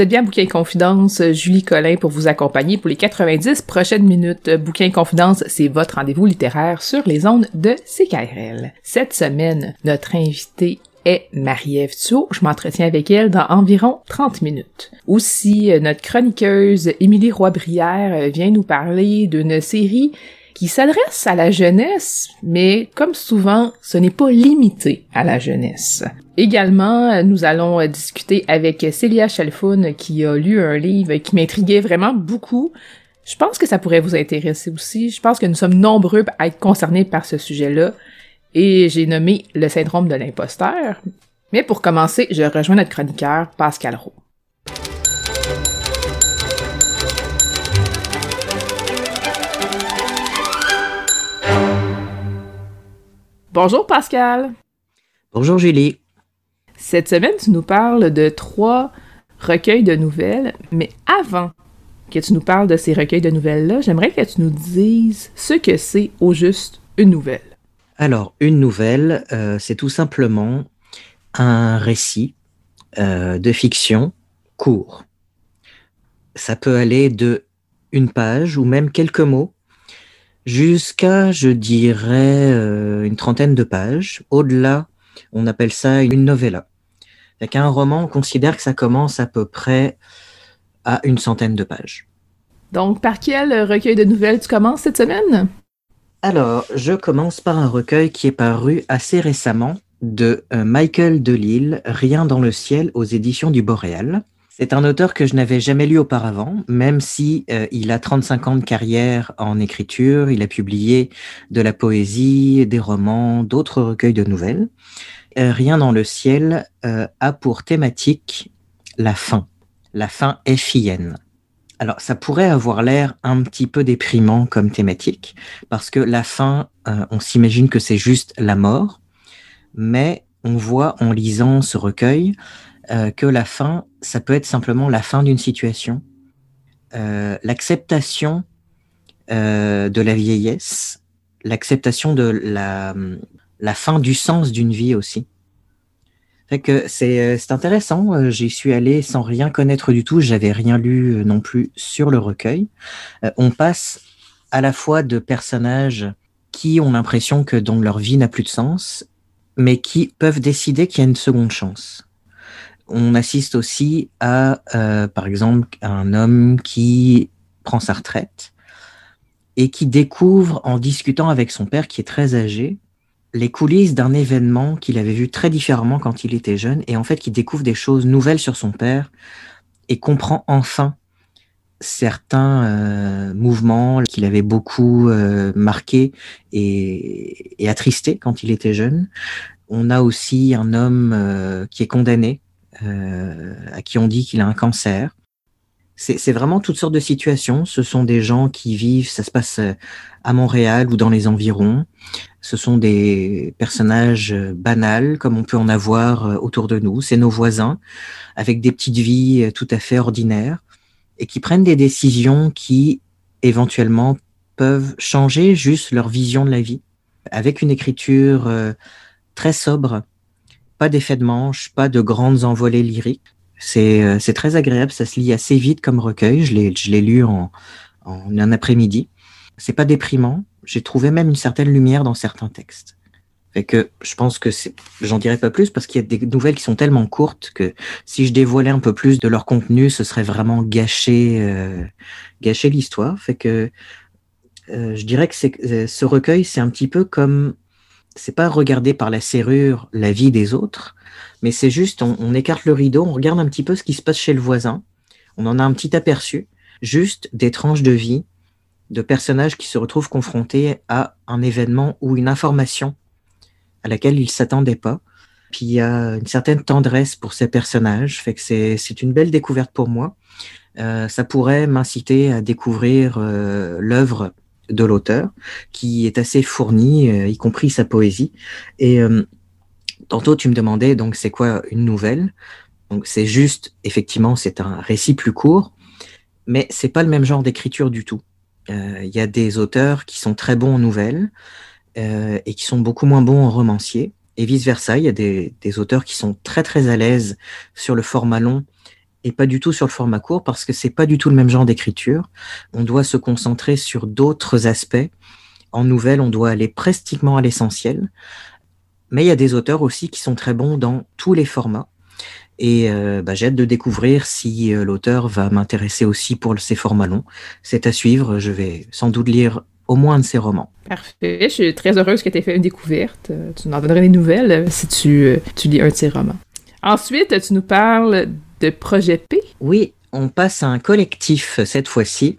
Vous bien Bouquin Confidence, Julie Collin pour vous accompagner pour les 90 prochaines minutes. Bouquin Confidence, c'est votre rendez-vous littéraire sur les ondes de CKRL. Cette semaine, notre invité est Marie-Ève. Je m'entretiens avec elle dans environ 30 minutes. Aussi, notre chroniqueuse Émilie Roy-Brière vient nous parler d'une série qui s'adresse à la jeunesse, mais comme souvent, ce n'est pas limité à la jeunesse. Également, nous allons discuter avec Célia Chalfoun qui a lu un livre qui m'intriguait vraiment beaucoup. Je pense que ça pourrait vous intéresser aussi. Je pense que nous sommes nombreux à être concernés par ce sujet-là. Et j'ai nommé le syndrome de l'imposteur. Mais pour commencer, je rejoins notre chroniqueur, Pascal Roux. Bonjour Pascal. Bonjour Julie. Cette semaine, tu nous parles de trois recueils de nouvelles, mais avant que tu nous parles de ces recueils de nouvelles-là, j'aimerais que tu nous dises ce que c'est au juste une nouvelle. Alors, une nouvelle, euh, c'est tout simplement un récit euh, de fiction court. Ça peut aller de une page ou même quelques mots jusqu'à, je dirais, euh, une trentaine de pages. Au-delà, on appelle ça une novella. Avec un roman, on considère que ça commence à peu près à une centaine de pages. Donc, par quel recueil de nouvelles tu commences cette semaine? Alors, je commence par un recueil qui est paru assez récemment de euh, Michael Delille, Rien dans le ciel aux éditions du Boréal. C'est un auteur que je n'avais jamais lu auparavant, même si euh, il a 35 ans de carrière en écriture, il a publié de la poésie, des romans, d'autres recueils de nouvelles. Euh, Rien dans le ciel euh, a pour thématique la fin, la fin FIN. Alors, ça pourrait avoir l'air un petit peu déprimant comme thématique, parce que la fin, on s'imagine que c'est juste la mort, mais on voit en lisant ce recueil euh, que la fin, ça peut être simplement la fin d'une situation, euh, l'acceptation euh, de la vieillesse, l'acceptation de la, la fin du sens d'une vie aussi. Fait que c'est intéressant. J'y suis allé sans rien connaître du tout. J'avais rien lu non plus sur le recueil. on passe à la fois de personnages qui ont l'impression que donc leur vie n'a plus de sens, mais qui peuvent décider qu'il y a une seconde chance on assiste aussi à, euh, par exemple, un homme qui prend sa retraite et qui découvre, en discutant avec son père qui est très âgé, les coulisses d'un événement qu'il avait vu très différemment quand il était jeune, et en fait qui découvre des choses nouvelles sur son père et comprend enfin certains euh, mouvements qu'il avait beaucoup euh, marqués et, et attristés quand il était jeune. On a aussi un homme qui est condamné euh, à qui on dit qu'il a un cancer. C'est vraiment toutes sortes de situations. Ce sont des gens qui vivent, ça se passe euh, à Montréal ou dans les environs. Ce sont des personnages euh, banals, comme on peut en avoir autour de nous. C'est nos voisins, avec des petites vies tout à fait ordinaires, et qui prennent des décisions qui, éventuellement, peuvent changer juste leur vision de la vie, avec une écriture très sobre, pas d'effet de manche, pas de grandes envolées lyriques. Euh, c'est très agréable, ça se lit assez vite comme recueil. Je l'ai lu en, un après-midi. C'est pas déprimant. J'ai trouvé même une certaine lumière dans certains textes. Fait que je pense que j'en dirai pas plus parce qu'il y a des nouvelles qui sont tellement courtes que si je dévoilais un peu plus de leur contenu, ce serait vraiment gâcher, euh, gâcher l'histoire. Fait que euh, je dirais que ce recueil, c'est un petit peu comme, c'est pas regarder par la serrure la vie des autres, mais c'est juste, on, écarte le rideau, on regarde un petit peu ce qui se passe chez le voisin, on en a un petit aperçu, juste des tranches de vie de personnages qui se retrouvent confrontés à un événement ou une information à laquelle ils s'attendaient pas. Puis il y a une certaine tendresse pour ces personnages, fait que c'est une belle découverte pour moi. Euh, ça pourrait m'inciter à découvrir euh, l'œuvre de l'auteur, qui est assez fournie, euh, y compris sa poésie. Et euh, tantôt tu me demandais donc c'est quoi une nouvelle? Donc c'est juste, effectivement, c'est un récit plus court, mais c'est pas le même genre d'écriture du tout. Euh, Il y a des auteurs qui sont très bons en nouvelles, euh, et qui sont beaucoup moins bons en romancier. Et vice-versa, il y a des, des, auteurs qui sont très très à l'aise sur le format long et pas du tout sur le format court parce que c'est pas du tout le même genre d'écriture. On doit se concentrer sur d'autres aspects. En nouvelle, on doit aller pratiquement à l'essentiel. Mais il y a des auteurs aussi qui sont très bons dans tous les formats. Et euh, bah, j'ai hâte de découvrir si euh, l'auteur va m'intéresser aussi pour ces formats longs. C'est à suivre. Je vais sans doute lire au moins un de ses romans. Parfait. Je suis très heureuse que tu aies fait une découverte. Tu nous en donnerais des nouvelles euh, si tu, tu lis un de ses romans. Ensuite, tu nous parles de Projet P? Oui, on passe à un collectif cette fois-ci.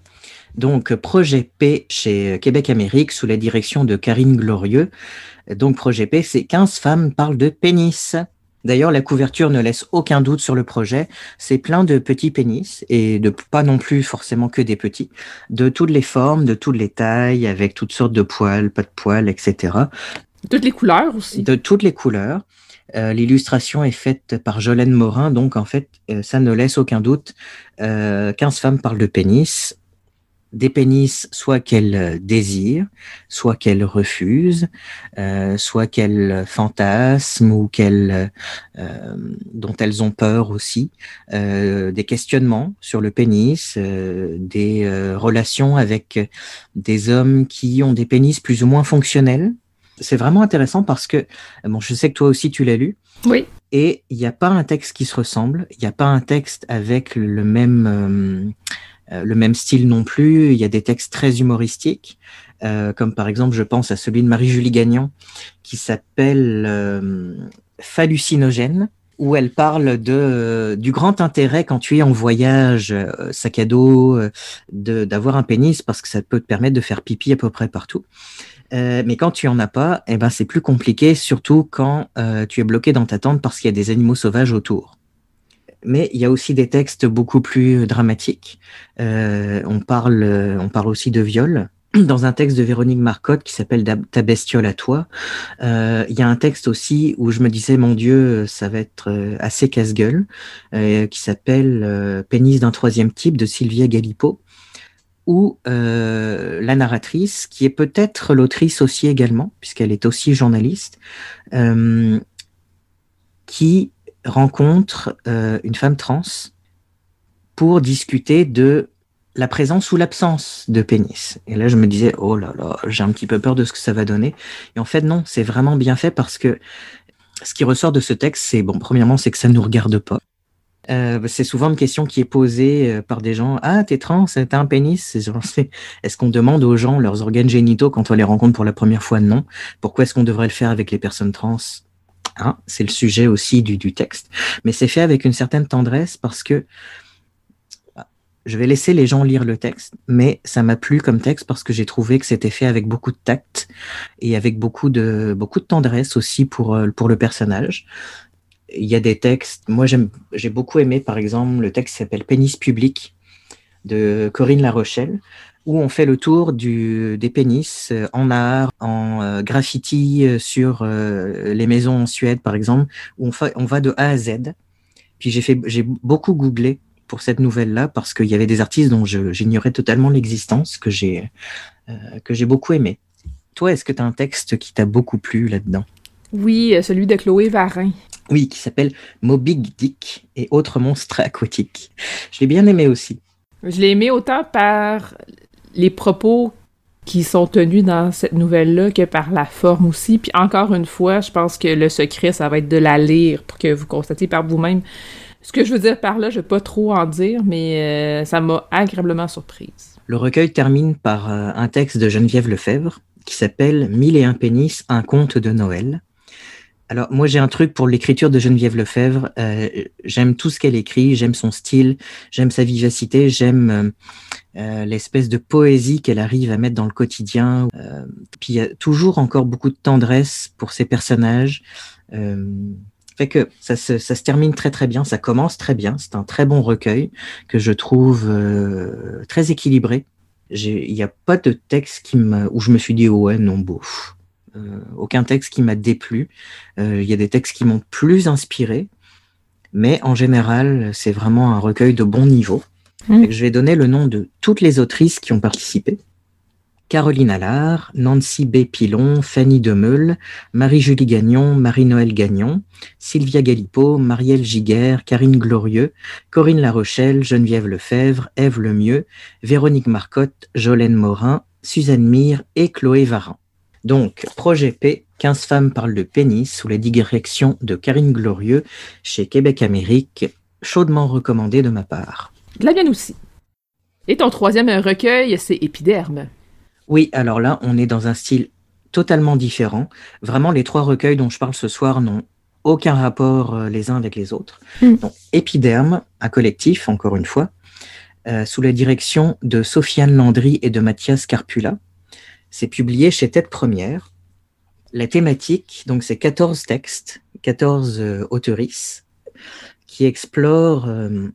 Donc, Projet P chez Québec Amérique sous la direction de Karine Glorieux. Donc, Projet P, c'est 15 femmes parlent de pénis. D'ailleurs, la couverture ne laisse aucun doute sur le projet. C'est plein de petits pénis et de pas non plus forcément que des petits, de toutes les formes, de toutes les tailles, avec toutes sortes de poils, pas de poils, etc. De toutes les couleurs aussi. De toutes les couleurs. Euh, L'illustration est faite par Jolène Morin, donc en fait, euh, ça ne laisse aucun doute. Euh, 15 femmes parlent de pénis des pénis soit qu'elles désirent, soit qu'elles refusent, euh, soit qu'elles fantasment ou qu'elles euh, dont elles ont peur aussi, euh, des questionnements sur le pénis, euh, des euh, relations avec des hommes qui ont des pénis plus ou moins fonctionnels. C'est vraiment intéressant parce que bon, je sais que toi aussi tu l'as lu. Oui. Et il n'y a pas un texte qui se ressemble, il n'y a pas un texte avec le même euh, le même style non plus. Il y a des textes très humoristiques, euh, comme par exemple, je pense à celui de Marie-Julie Gagnon, qui s'appelle euh, Phallucinogène, où elle parle de, euh, du grand intérêt quand tu es en voyage, euh, sac à dos, d'avoir un pénis, parce que ça peut te permettre de faire pipi à peu près partout. Mais quand tu en as pas, eh ben c'est plus compliqué, surtout quand tu es bloqué dans ta tente parce qu'il y a des animaux sauvages autour mais il y a aussi des textes beaucoup plus dramatiques. Euh, on, parle, on parle aussi de viol. Dans un texte de Véronique Marcotte qui s'appelle Ta bestiole à toi, euh, il y a un texte aussi où je me disais, mon Dieu, ça va être assez casse-gueule, euh, qui s'appelle Pénis d'un troisième type de Sylvia Galipo, où la narratrice, qui est peut-être l'autrice aussi également, puisqu'elle est aussi journaliste, qui rencontre euh, une femme trans pour discuter de la présence ou l'absence de pénis. Et là, je me disais, oh là là, j'ai un petit peu peur de ce que ça va donner. Et en fait, non, c'est vraiment bien fait parce que ce qui ressort de ce texte, c'est, bon, premièrement, c'est que ça ne nous regarde pas. Euh, c'est souvent une question qui est posée euh, par des gens. Ah, t'es trans, t'as un pénis? Est-ce qu'on demande aux gens leurs organes génitaux quand on les rencontre pour la première fois? Non. Pourquoi est-ce qu'on devrait le faire avec les personnes trans? Hein, c'est le sujet aussi du, du texte. Mais c'est fait avec une certaine tendresse parce que je vais laisser les gens lire le texte, mais ça m'a plu comme texte parce que j'ai trouvé que c'était fait avec beaucoup de tact et avec beaucoup de, beaucoup de tendresse aussi pour, euh, pour le personnage. Il y a des textes, moi j'ai beaucoup aimé par exemple le texte qui s'appelle Pénis public de Corinne La Rochelle, où on fait le tour du, des pénis euh, en art, en euh, graffiti euh, sur les maisons en Suède, par exemple, où on, fait, on va de A à Z. Puis j'ai beaucoup googlé pour cette nouvelle-là parce qu'il y avait des artistes dont j'ignorais totalement l'existence que j'ai que j'ai beaucoup aimé. Toi, est-ce que tu as un texte qui t'a beaucoup plu là-dedans? Oui, celui de Chloé Varin. Oui, qui s'appelle Moby Dick et autres monstres aquatiques. Je l'ai bien aimé aussi. Je l'ai aimé autant par les propos qui sont tenus dans cette nouvelle-là que par la forme aussi. Puis encore une fois, je pense que le secret, ça va être de la lire pour que vous constatiez par vous-même. Ce que je veux dire par là, je ne vais pas trop en dire, mais euh, ça m'a agréablement surprise. Le recueil termine par euh, un texte de Geneviève Lefebvre qui s'appelle Mille et un pénis, un conte de Noël. Alors moi j'ai un truc pour l'écriture de Geneviève Lefebvre. Euh, j'aime tout ce qu'elle écrit, j'aime son style, j'aime sa vivacité, j'aime euh, euh, l'espèce de poésie qu'elle arrive à mettre dans le quotidien. puis il y a toujours encore beaucoup de tendresse pour ses personnages. fait que ça se, termine très très bien, ça commence très bien. C'est un très bon recueil que je trouve très équilibré. Il n'y a pas de texte où je me suis dit ouais non bouf euh, aucun texte qui m'a déplu. Euh, il y a des textes qui m'ont plus inspiré, mais en général, c'est vraiment un recueil de bon niveau. Mmh. Je vais donner le nom de toutes les autrices qui ont participé. Caroline Allard, Nancy B. Pilon, Fanny Demeule, Marie-Julie Gagnon, Marie-Noël Gagnon, Sylvia Galipo, Marielle Giguère, Karine Glorieux, Corinne Larochelle, Geneviève Lefebvre, Ève Lemieux, Véronique Marcotte, Jolène Morin, Suzanne Mire et Chloé Varin. Donc, projet P, 15 femmes parlent de pénis sous la direction de Karine Glorieux chez Québec Amérique, chaudement recommandé de ma part. De la mienne aussi. Et ton troisième recueil, c'est Épiderme. Oui, alors là, on est dans un style totalement différent. Vraiment, les trois recueils dont je parle ce soir n'ont aucun rapport euh, les uns avec les autres. Hmm. Épiderme, un collectif, encore une fois, euh, sous la direction de Sofiane Landry et de Mathias Carpula. C'est publié chez Tête Première. La thématique, donc c'est 14 textes, 14 euh, qui explorent euh,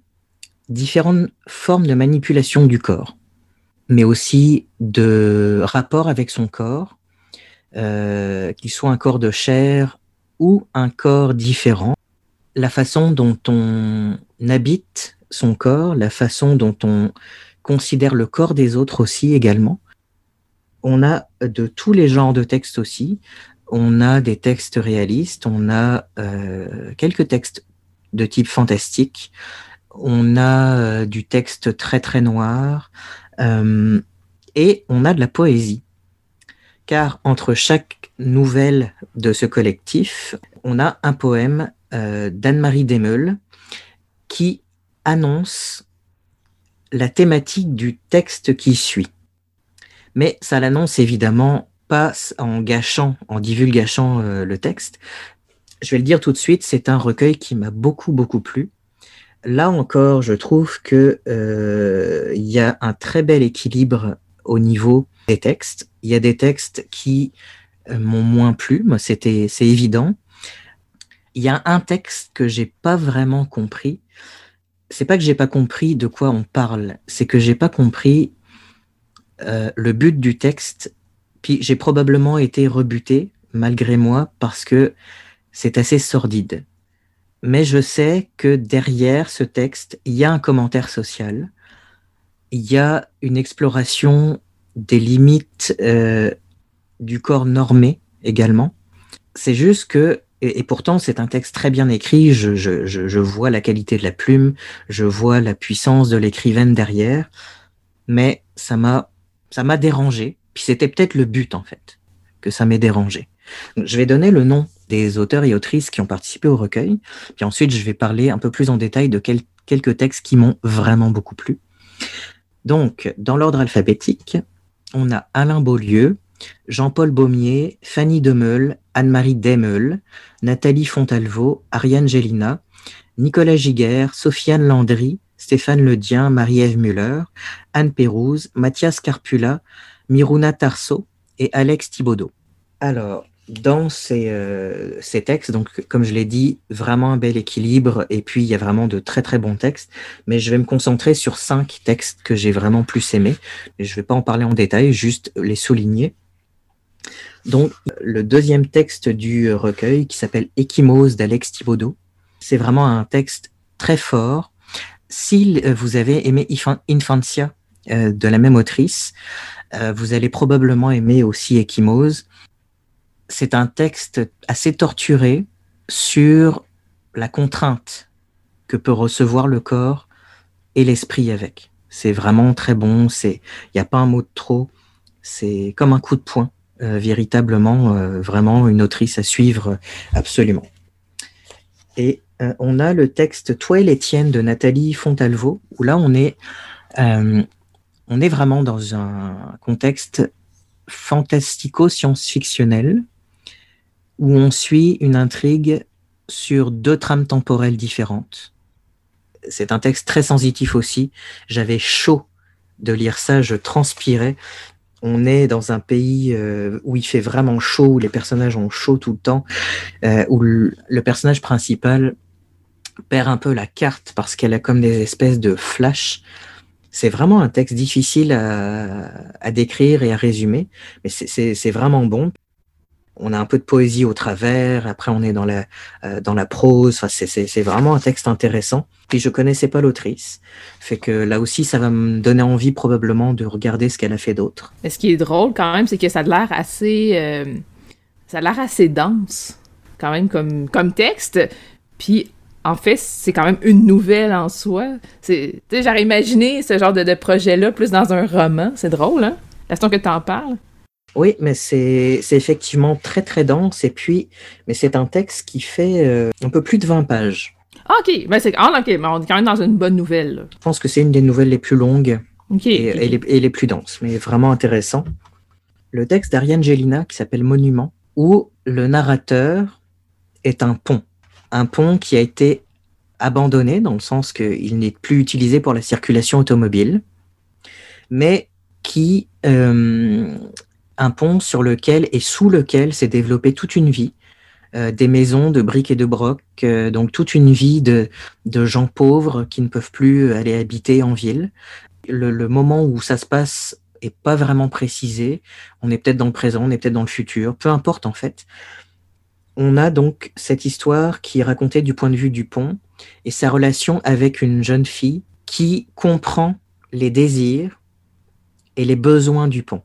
différentes formes de manipulation du corps, mais aussi de rapport avec son corps, euh, qu'il soit un corps de chair ou un corps différent, la façon dont on habite son corps, la façon dont on considère le corps des autres aussi également, on a de tous les genres de textes aussi. On a des textes réalistes, on a euh, quelques textes de type fantastique, on a euh, du texte très très noir, euh, et on a de la poésie. Car entre chaque nouvelle de ce collectif, on a un poème d'Anne-Marie Demeul qui annonce la thématique du texte qui suit mais ça l'annonce évidemment pas en gâchant, en divulgachant euh, le texte. Je vais le dire tout de suite, c'est un recueil qui m'a beaucoup beaucoup plu. Là encore, je trouve que euh, y a un très bel équilibre au niveau des textes. Il y a des textes qui euh, m'ont moins plu, c'était c'est évident. Il y a un texte que j'ai pas vraiment compris. C'est pas que j'ai pas compris de quoi on parle, c'est que j'ai pas compris euh, le but du texte, puis j'ai probablement été rebuté malgré moi parce que c'est assez sordide. Mais je sais que derrière ce texte, il y a un commentaire social, il y a une exploration des limites euh, du corps normé également. C'est juste que, et, pourtant c'est un texte très bien écrit, je, vois la qualité de la plume, je vois la puissance de l'écrivaine derrière, mais ça m'a ça m'a dérangé. Puis c'était peut-être le but, en fait, que ça m'ait dérangé. je vais donner le nom des auteurs et autrices qui ont participé au recueil. Puis ensuite, je vais parler un peu plus en détail de quelques textes qui m'ont vraiment beaucoup plu. Donc, dans l'ordre alphabétique, on a Alain Beaulieu, Jean-Paul Baumier, Fanny Demeul, Anne-Marie Demeul, Nathalie Fontalvo, Ariane Gélina, Nicolas Giguère, Sofiane Landry, Stéphane Ledien, Marie-Ève Muller, Anne Pérouse, Mathias Carpula, Miruna Tarso et Alex Thibaudot. Alors, dans euh, ces, textes, donc comme je l'ai dit, vraiment un bel équilibre et puis il y a vraiment de très très bons textes, mais je vais me concentrer sur cinq textes que j'ai vraiment plus aimés. je ne vais pas en parler en détail, juste les souligner. Donc, le deuxième texte du recueil qui s'appelle Échymose d'Alex Thibaudot, c'est vraiment un texte très fort, si euh, vous avez aimé Infantia euh, de la même autrice, euh, vous allez probablement aimer aussi Ekimose. C'est un texte assez torturé sur la contrainte que peut recevoir le corps et l'esprit avec. C'est vraiment très bon. Il n'y a pas un mot de trop. C'est comme un coup de poing, véritablement, vraiment une autrice à suivre absolument. Et on a le texte Toi et les tiennes de Nathalie Fontalvo, où là on est, on est vraiment dans un contexte fantastico-science-fictionnel, où on suit une intrigue sur deux trames temporelles différentes. C'est un texte très sensitif aussi. J'avais chaud de lire ça, je transpirais. On est dans un pays euh, où il fait vraiment chaud, où les personnages ont chaud tout le temps, euh, où le, personnage principal perd un peu la carte parce qu'elle a comme des espèces de flashs. C'est vraiment un texte difficile à décrire et à résumer, mais c'est vraiment bon on a un peu de poésie au travers, après on est dans la, euh, dans la prose, enfin, c'est vraiment un texte intéressant. Puis je connaissais pas l'autrice, fait que là aussi ça va me donner envie probablement de regarder ce qu'elle a fait d'autre. Ce qui est drôle quand même, c'est que ça a l'air assez, euh, assez dense quand même comme, comme texte. Puis en fait, c'est quand même une nouvelle en soi. J'aurais imaginé ce genre de, de projet-là plus dans un roman. C'est drôle, hein? Façon que tu en parles? Oui, mais c'est effectivement très très dense et puis, mais c'est un texte qui fait euh, un peu plus de 20 pages. Ah, ok, ben, c'est ah, ok, mais on est quand même dans une bonne nouvelle. Je pense que c'est une des nouvelles les plus longues et, Les, plus denses, mais vraiment intéressant. Le texte d'Ariane Gélina qui s'appelle Monument, où le narrateur est un pont. Un pont qui a été abandonné dans le sens qu'il n'est plus utilisé pour la circulation automobile, mais qui euh, un pont sur lequel et sous lequel s'est développée toute une vie, euh, des maisons de briques et de broc, euh, donc toute une vie de, gens pauvres qui ne peuvent plus aller habiter en ville. Le, moment où ça se passe est pas vraiment précisé. On est peut-être dans le présent, on est peut-être dans le futur, peu importe en fait. On a donc cette histoire qui est racontée du point de vue du pont et sa relation avec une jeune fille qui comprend les désirs et les besoins du pont.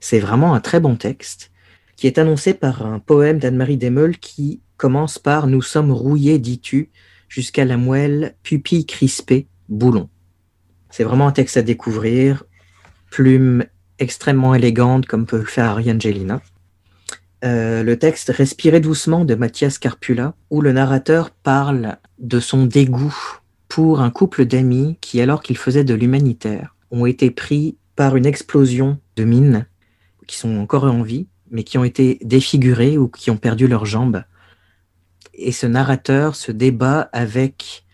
C'est vraiment un très bon texte qui est annoncé par un poème d'Anne-Marie Demeul qui commence par Nous sommes rouillés, dis-tu, jusqu'à la moelle, pupille crispée, boulon. C'est vraiment un texte à découvrir, plume extrêmement élégante comme peut le faire Ariane Gelina. Euh, le texte Respirer doucement de Mathias Carpula, où le narrateur parle de son dégoût pour un couple d'amis qui, alors qu'ils faisaient de l'humanitaire, ont été pris par une explosion de mines qui sont encore en vie, mais qui ont été défigurés ou qui ont perdu leurs jambes. Et ce narrateur se débat avec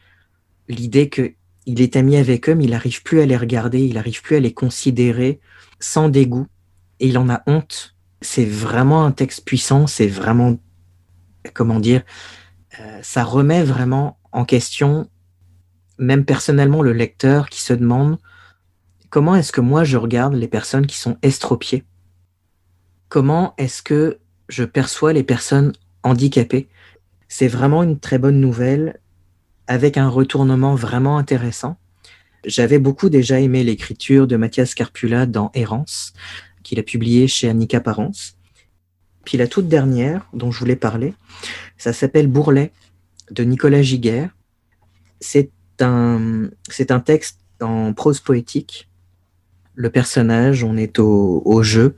l'idée que il est ami avec eux, mais il n'arrive plus à les regarder, il n'arrive plus à les considérer sans dégoût, et il en a honte. C'est vraiment un texte puissant, c'est vraiment, comment dire, euh, ça remet vraiment en question, même personnellement, le lecteur qui se demande comment est-ce que moi je regarde les personnes qui sont estropiées? Comment est-ce que je perçois les personnes handicapées? C'est vraiment une très bonne nouvelle avec un retournement vraiment intéressant. J'avais beaucoup déjà aimé l'écriture de Mathias Carpula dans Errance, qu'il a publié chez Annika Parence. Puis la toute dernière dont je voulais parler, ça s'appelle Bourlet de Nicolas Giguère. C'est un, un texte en prose poétique. Le personnage, on est au, au jeu,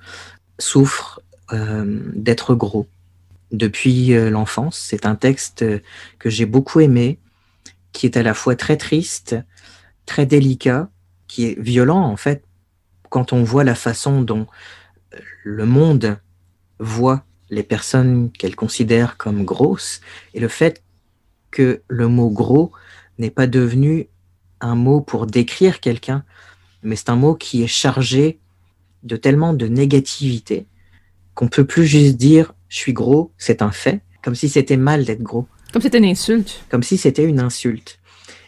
souffre euh, d'être gros depuis euh, l'enfance. C'est un texte que j'ai beaucoup aimé, qui est à la fois très triste, très délicat, qui est violent en fait, quand on voit la façon dont le monde voit les personnes qu'elle considère comme grosses, et le fait que le mot gros n'est pas devenu un mot pour décrire quelqu'un, mais c'est un mot qui est chargé de tellement de négativité qu'on peut plus juste dire je suis gros, c'est un fait, comme si c'était mal d'être gros. Comme si c'était une insulte. Comme si c'était une insulte.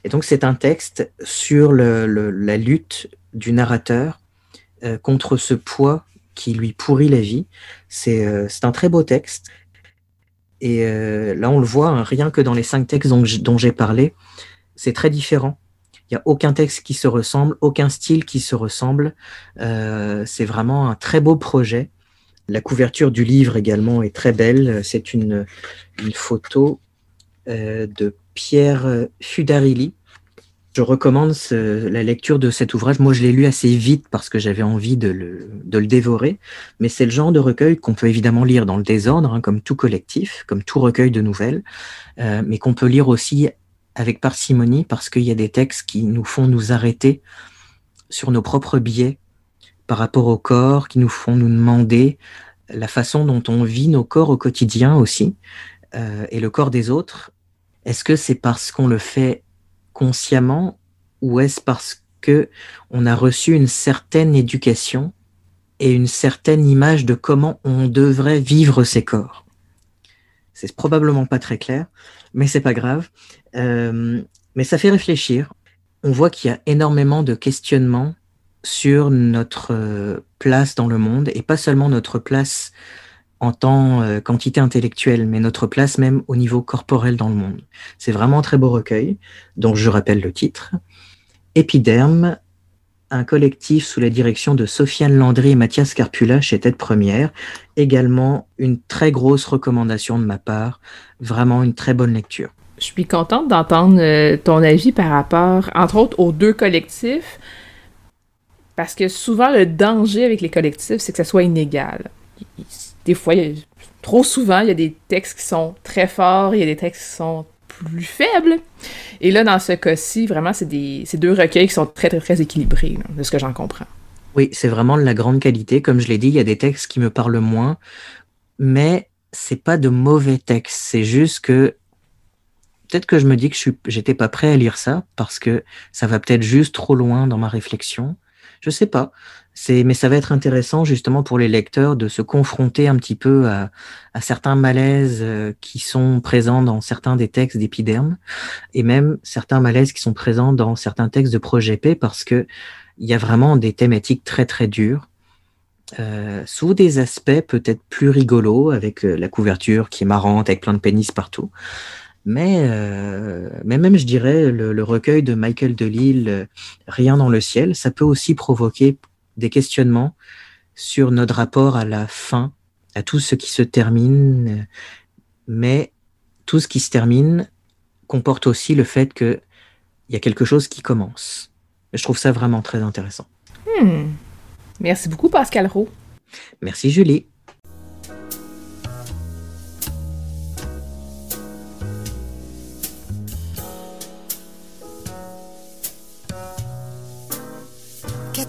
Et donc c'est un texte sur la lutte du narrateur euh, contre ce poids qui lui pourrit la vie. C'est euh, un très beau texte. Et euh, là, on le voit, hein, rien que dans les cinq textes dont j'ai parlé, c'est très différent. Il n'y a aucun texte qui se ressemble, aucun style qui se ressemble. C'est vraiment un très beau projet. La couverture du livre également est très belle. C'est une, une, photo de Pierre Fudarilli, Je recommande la lecture de cet ouvrage. Moi, je l'ai lu assez vite parce que j'avais envie de le, dévorer, mais c'est le genre de recueil qu'on peut évidemment lire dans le désordre, hein, comme tout collectif, comme tout recueil de nouvelles, euh, mais qu'on peut lire aussi avec parcimonie parce qu'il y a des textes qui nous font nous arrêter sur nos propres biais par rapport au corps, qui nous font nous demander la façon dont on vit nos corps au quotidien aussi, euh, et le corps des autres. Est-ce que c'est parce qu'on le fait consciemment ou est-ce parce que on a reçu une certaine éducation et une certaine image de comment on devrait vivre ses corps? C'est probablement pas très clair, mais c'est pas grave. Euh, mais ça fait réfléchir. On voit qu'il y a énormément de questionnements sur notre euh, place dans le monde et pas seulement notre place en tant euh, quantité intellectuelle, mais notre place même au niveau corporel dans le monde. C'est vraiment un très beau recueil, dont je rappelle le titre. Épiderme, un collectif sous la direction de Sofiane Landry et Mathias Carpula chez Tête Première. Également une très grosse recommandation de ma part. Vraiment une très bonne lecture. Je suis contente d'entendre euh, ton avis par rapport, entre autres, aux deux collectifs. Parce que souvent, le danger avec les collectifs, c'est que ça soit inégal des fois, trop souvent, il y a des textes qui sont très forts, il y a des textes qui sont plus faibles. Et là, dans ce cas-ci, vraiment, c'est deux recueils qui sont très, très, très équilibrés, de ce que j'en comprends. Oui, c'est vraiment de la grande qualité. Comme je l'ai dit, il y a des textes qui me parlent moins, mais c'est pas de mauvais textes. C'est juste que peut-être que je me dis que je j'étais pas prêt à lire ça parce que ça va peut-être juste trop loin dans ma réflexion. Je sais pas mais ça va être intéressant justement pour les lecteurs de se confronter un petit peu à, certains malaises euh, qui sont présents dans certains des textes d'épiderme et même certains malaises qui sont présents dans certains textes de Projet P parce que il y a vraiment des thématiques très très dures euh, sous des aspects peut-être plus rigolos avec euh, la couverture qui est marrante avec plein de pénis partout. Mais, mais même, je dirais, le, le recueil de Michael Delille, Rien dans le ciel, ça peut aussi provoquer des questionnements sur notre rapport à la fin, à tout ce qui se termine, mais tout ce qui se termine comporte aussi le fait qu'il y a quelque chose qui commence. Je trouve ça vraiment très intéressant. Hmm. Merci beaucoup, Pascal Roux. Merci, Julie.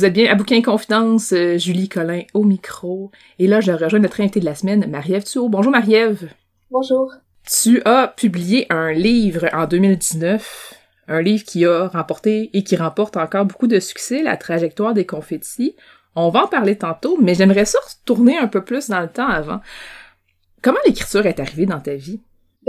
Vous êtes bien à Bouquin Confidence, euh, Julie Collin au micro. Et là, je rejoins notre invité de la semaine, Marie-Ève Thuot. Bonjour Marie-Ève. Bonjour. Tu as publié un livre en 2019, un livre qui a remporté et qui remporte encore beaucoup de succès, La trajectoire des confettis. On va en parler tantôt, mais j'aimerais ça retourner un peu plus dans le temps avant. Comment l'écriture est arrivée dans ta vie?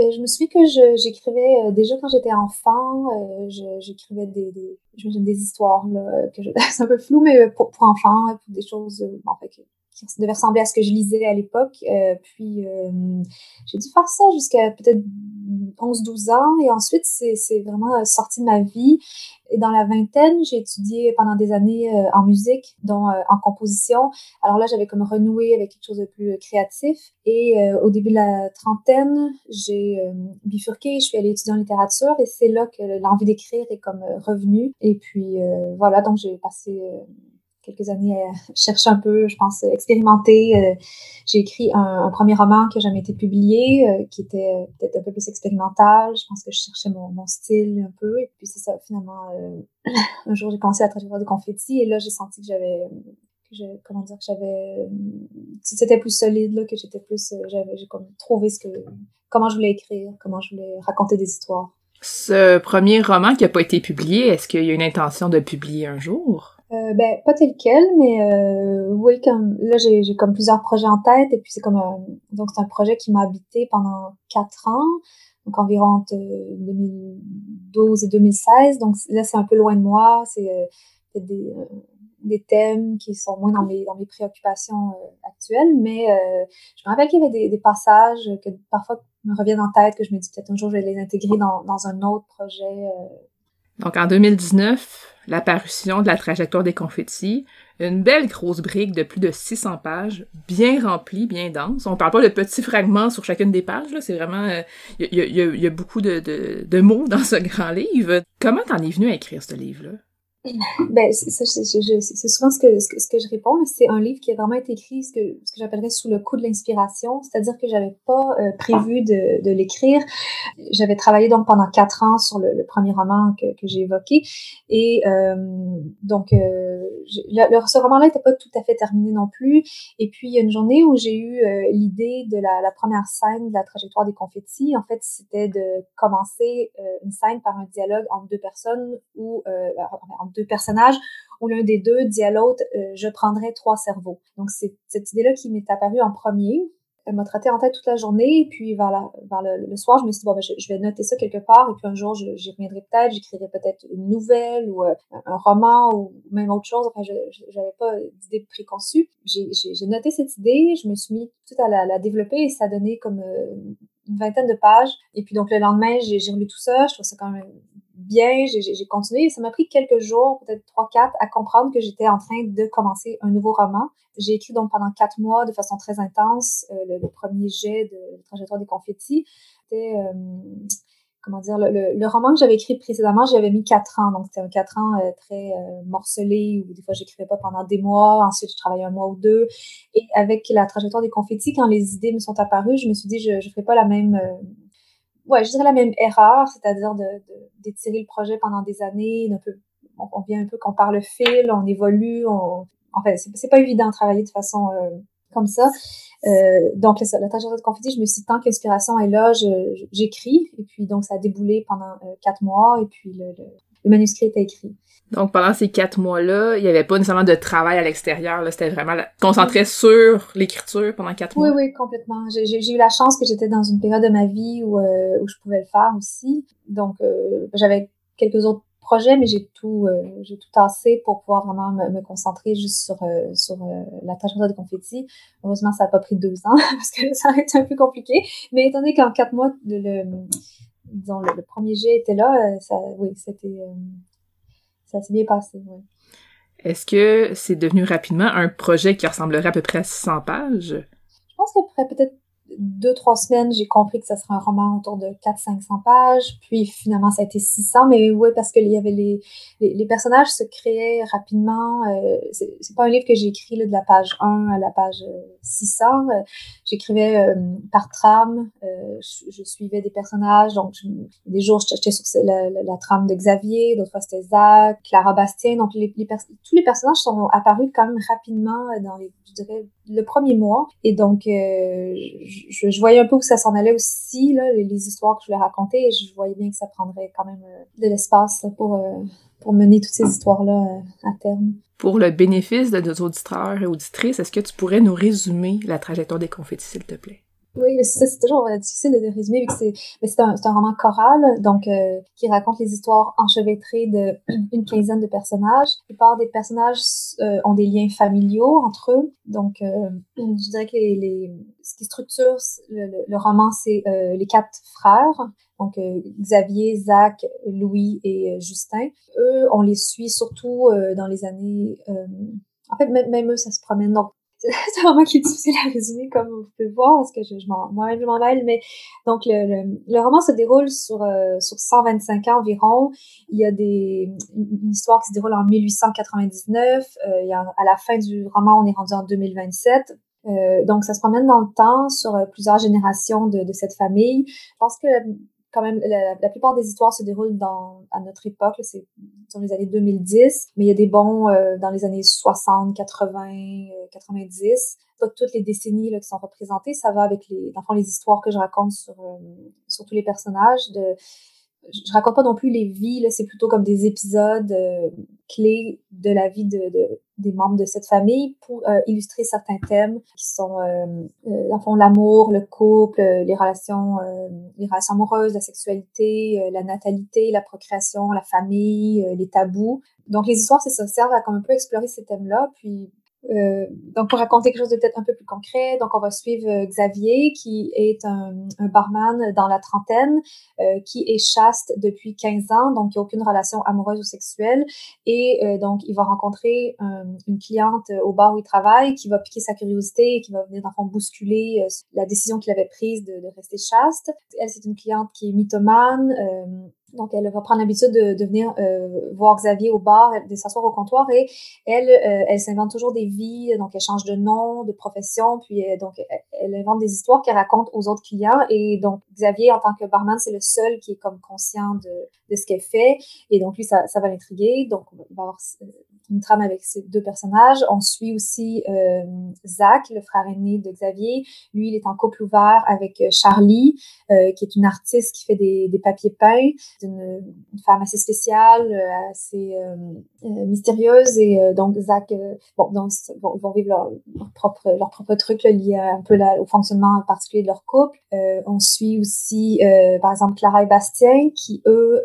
Ben, je me souviens que j'écrivais euh, déjà quand j'étais enfant, euh, j'écrivais des, des, des histoires là, que c'est un peu flou, mais pour, pour enfants, pour des choses euh, en fait, qui, qui devaient ressembler à ce que je lisais à l'époque. puis j'ai dû faire ça jusqu'à peut-être 11-12 ans et ensuite c'est vraiment sorti de ma vie. Et dans la vingtaine, j'ai étudié pendant des années euh, en musique, dont euh, en composition. Alors là, j'avais comme renoué avec quelque chose de plus créatif. Et euh, au début de la trentaine, j'ai bifurqué, je suis allée étudier en littérature et c'est là que l'envie d'écrire est comme revenue. Et puis voilà, donc j'ai passé quelques années à chercher un peu, je pense, expérimenter. Euh, j'ai écrit un, premier roman qui n'a jamais été publié, euh, qui était euh, peut-être un peu plus expérimental. Je pense que je cherchais mon, mon style un peu. Et puis c'est ça, finalement, un jour j'ai commencé à trajectoire des confettis et là j'ai senti que j'avais je, comment dire, que j'avais, c'était plus solide, là, que j'étais plus, j'avais, j'ai comme trouvé ce que, comment je voulais écrire, comment je voulais raconter des histoires. Ce premier roman qui a pas été publié, est-ce qu'il y a une intention de publier un jour? Euh, ben, pas tel quel, mais euh, oui, comme là, j'ai, j'ai comme plusieurs projets en tête, et puis c'est comme un, donc c'est un projet qui m'a habité pendant quatre ans, donc environ entre 2012 et 2016, donc là, c'est un peu loin de moi, c'est euh, des, euh, des thèmes qui sont moins dans mes, dans mes préoccupations euh, actuelles, mais je me rappelle qu'il y avait des, des passages que parfois me reviennent en tête, que je me dis peut-être un jour je vais les intégrer dans, dans un autre projet. Donc en 2019, la parution de la trajectoire des confettis, une belle grosse brique de plus de 600 pages, bien remplie, bien dense. On parle pas de petits fragments sur chacune des pages, là, c'est vraiment... Il y, a, y, a, beaucoup de, mots dans ce grand livre. Comment t'en es venu à écrire ce livre-là? Ben, c'est souvent ce que, ce que, ce que je réponds. C'est un livre qui a vraiment été écrit, ce que, ce que j'appellerais sous le coup de l'inspiration. C'est-à-dire que j'avais pas euh, prévu de, de l'écrire. J'avais travaillé donc pendant quatre ans sur le, premier roman que, que j'ai évoqué. Et euh, donc, euh, le, ce roman-là n'était pas tout à fait terminé non plus. Et puis, il y a une journée où j'ai eu l'idée de la, première scène de la trajectoire des confettis. En fait, c'était de commencer une scène par un dialogue entre deux personnes ou deux personnages où l'un des deux dit à l'autre euh, je prendrai trois cerveaux. Donc c'est cette idée-là qui m'est apparue en premier. Elle m'a traité en tête toute la journée, puis vers, vers le, soir, je me suis dit, bon, ben, je, vais noter ça quelque part, et puis un jour, j'y reviendrai peut-être, j'écrirai peut-être une nouvelle, ou euh, un roman, ou même autre chose. Enfin, je n'avais pas d'idée préconçue. J'ai noté cette idée, je me suis mis tout à la, la développer, et ça a donné comme euh, une vingtaine de pages. Et puis donc, le lendemain, j'ai relu tout ça, je trouve ça quand même bien, j'ai continué. Ça m'a pris quelques jours, peut-être trois, quatre, à comprendre que j'étais en train de commencer un nouveau roman. J'ai écrit donc pendant quatre mois de façon très intense euh, le, premier jet de, Trajectoire des confettis. Euh, comment dire, le, roman que j'avais écrit précédemment, j'avais mis quatre ans. Donc, c'était un quatre ans euh, très morcelé, où des fois, j'écrivais pas pendant des mois. Ensuite, je travaillais un mois ou deux. Et avec la Trajectoire des confettis, quand les idées me sont apparues, je me suis dit, je ne ferai pas la même ouais, je dirais la même erreur, c'est-à-dire de, d'étirer le projet pendant des années, un peu, on, vient un peu qu'on parle le fil, on évolue, on, en fait, c'est, pas évident de travailler de façon euh, comme ça. Euh, donc, la, la trajectoire de conflit, je me suis dit, tant que l'inspiration est là, j'écris, et puis donc ça a déboulé pendant euh, quatre mois, et puis le, le, le manuscrit est écrit. Donc, pendant ces quatre mois-là, il n'y avait pas nécessairement de travail à l'extérieur. C'était vraiment concentré sur l'écriture pendant quatre mois. Oui, oui, complètement. J'ai eu la chance que j'étais dans une période de ma vie où, euh, où je pouvais le faire aussi. Donc, j'avais quelques autres projets, mais j'ai tout, euh, j'ai tout tassé pour pouvoir vraiment me, concentrer juste sur, euh, sur euh, la tâche de confetti. Heureusement, ça n'a pas pris deux ans parce que ça a été un peu compliqué. Mais étant donné qu'en quatre mois, le, disons, le, premier jet était là, ça, oui, c'était ça s'est bien passé, oui. Est-ce que c'est devenu rapidement un projet qui ressemblerait à peu près à 600 pages? Je pense qu'après peut-être deux, trois semaines, j'ai compris que ça serait un roman autour de 400-500 pages. Puis finalement, ça a été 600. Mais oui, parce qu'il y avait les, les, personnages se créaient rapidement. Euh, c'est pas un livre que j'ai écrit là, de la page 1 à la page 600. Euh, J'écrivais euh, par trame. Euh, je, je, suivais des personnages. Donc, je, des jours, j'étais sur la, trame de Xavier. D'autres fois, c'était Zach, Clara Bastien. Donc, les, les tous les personnages sont apparus quand même rapidement dans les, je dirais, le premier mois. Et donc, euh, je, voyais un peu où ça s'en allait aussi, là, les, histoires que je voulais raconter. Je voyais bien que ça prendrait quand même euh, de l'espace pour, euh, pour mener toutes ces histoires-là euh, à terme. Pour le bénéfice de nos auditeurs et auditrices, est-ce que tu pourrais nous résumer la trajectoire des confettis, s'il te plaît? Oui, c'est toujours euh, difficile de résumer vu que c'est c'est un, un roman choral donc euh, qui raconte les histoires enchevêtrées de une quinzaine de personnages. La plupart des personnages euh, ont des liens familiaux entre eux. Donc euh, je dirais que les, les, ce qui structure le, le, le roman c'est euh, les quatre frères. Donc Xavier, Zach, Louis et Justin. Eux, on les suit surtout dans les années en fait, même eux, ça se promène. Donc, c'est vraiment qui est difficile à résumer, comme vous pouvez voir, parce que je, je moi-même, je m'en mêle, mais donc le, le, roman se déroule sur, euh, sur 125 ans environ. Il y a des, une histoire qui se déroule en 1899. Euh, il y a, à la fin du roman, on est rendu en 2027. Euh, donc, ça se promène dans le temps sur plusieurs générations de, de cette famille. Je pense que quand même, la, plupart des histoires se déroulent dans, à notre époque, c'est dans les années 2010, mais il y a des bons euh, dans les années 60, 80, 90. Pas toutes les décennies là, qui sont représentées, ça va avec les, dans les histoires que je raconte sur, euh, sur tous les personnages de je raconte pas non plus les vies, c'est plutôt comme des épisodes euh, clés de la vie de, de, des membres de cette famille pour euh, illustrer certains thèmes qui sont, euh, euh l'amour, le couple, les relations, les relations amoureuses, la sexualité, la natalité, la procréation, la famille, les tabous. Donc, les histoires, ça servent à comme un peu explorer ces thèmes-là, puis euh, donc, pour raconter quelque chose de peut-être un peu plus concret, donc on va suivre euh, Xavier, qui est un, barman dans la trentaine, euh, qui est chaste depuis 15 ans, donc il n'y a aucune relation amoureuse ou sexuelle. Et donc, il va rencontrer une cliente au bar où il travaille, qui va piquer sa curiosité et qui va venir, dans le fond, bousculer la décision qu'il avait prise de, de, rester chaste. Elle, c'est une cliente qui est mythomane, donc, elle va prendre l'habitude de, venir euh, voir Xavier au bar, de s'asseoir au comptoir et elle, euh, elle s'invente toujours des vies, donc elle change de nom, de profession, puis euh, donc elle, invente des histoires qu'elle raconte aux autres clients et donc Xavier, en tant que barman, c'est le seul qui est comme conscient de, ce qu'elle fait et donc lui, ça, va l'intriguer. Donc, on va avoir une trame avec ces deux personnages. On suit aussi Zach, le frère aîné de Xavier. Lui, il est en couple ouvert avec Charlie, qui est une artiste qui fait des, des papiers peints. C'est une, femme assez spéciale, euh, assez euh, mystérieuse. Et donc, Zach, bon, ils vont vivre leur, propre, leur propre truc lié un peu au fonctionnement particulier de leur couple. on suit aussi, par exemple, Clara et Bastien, qui, eux,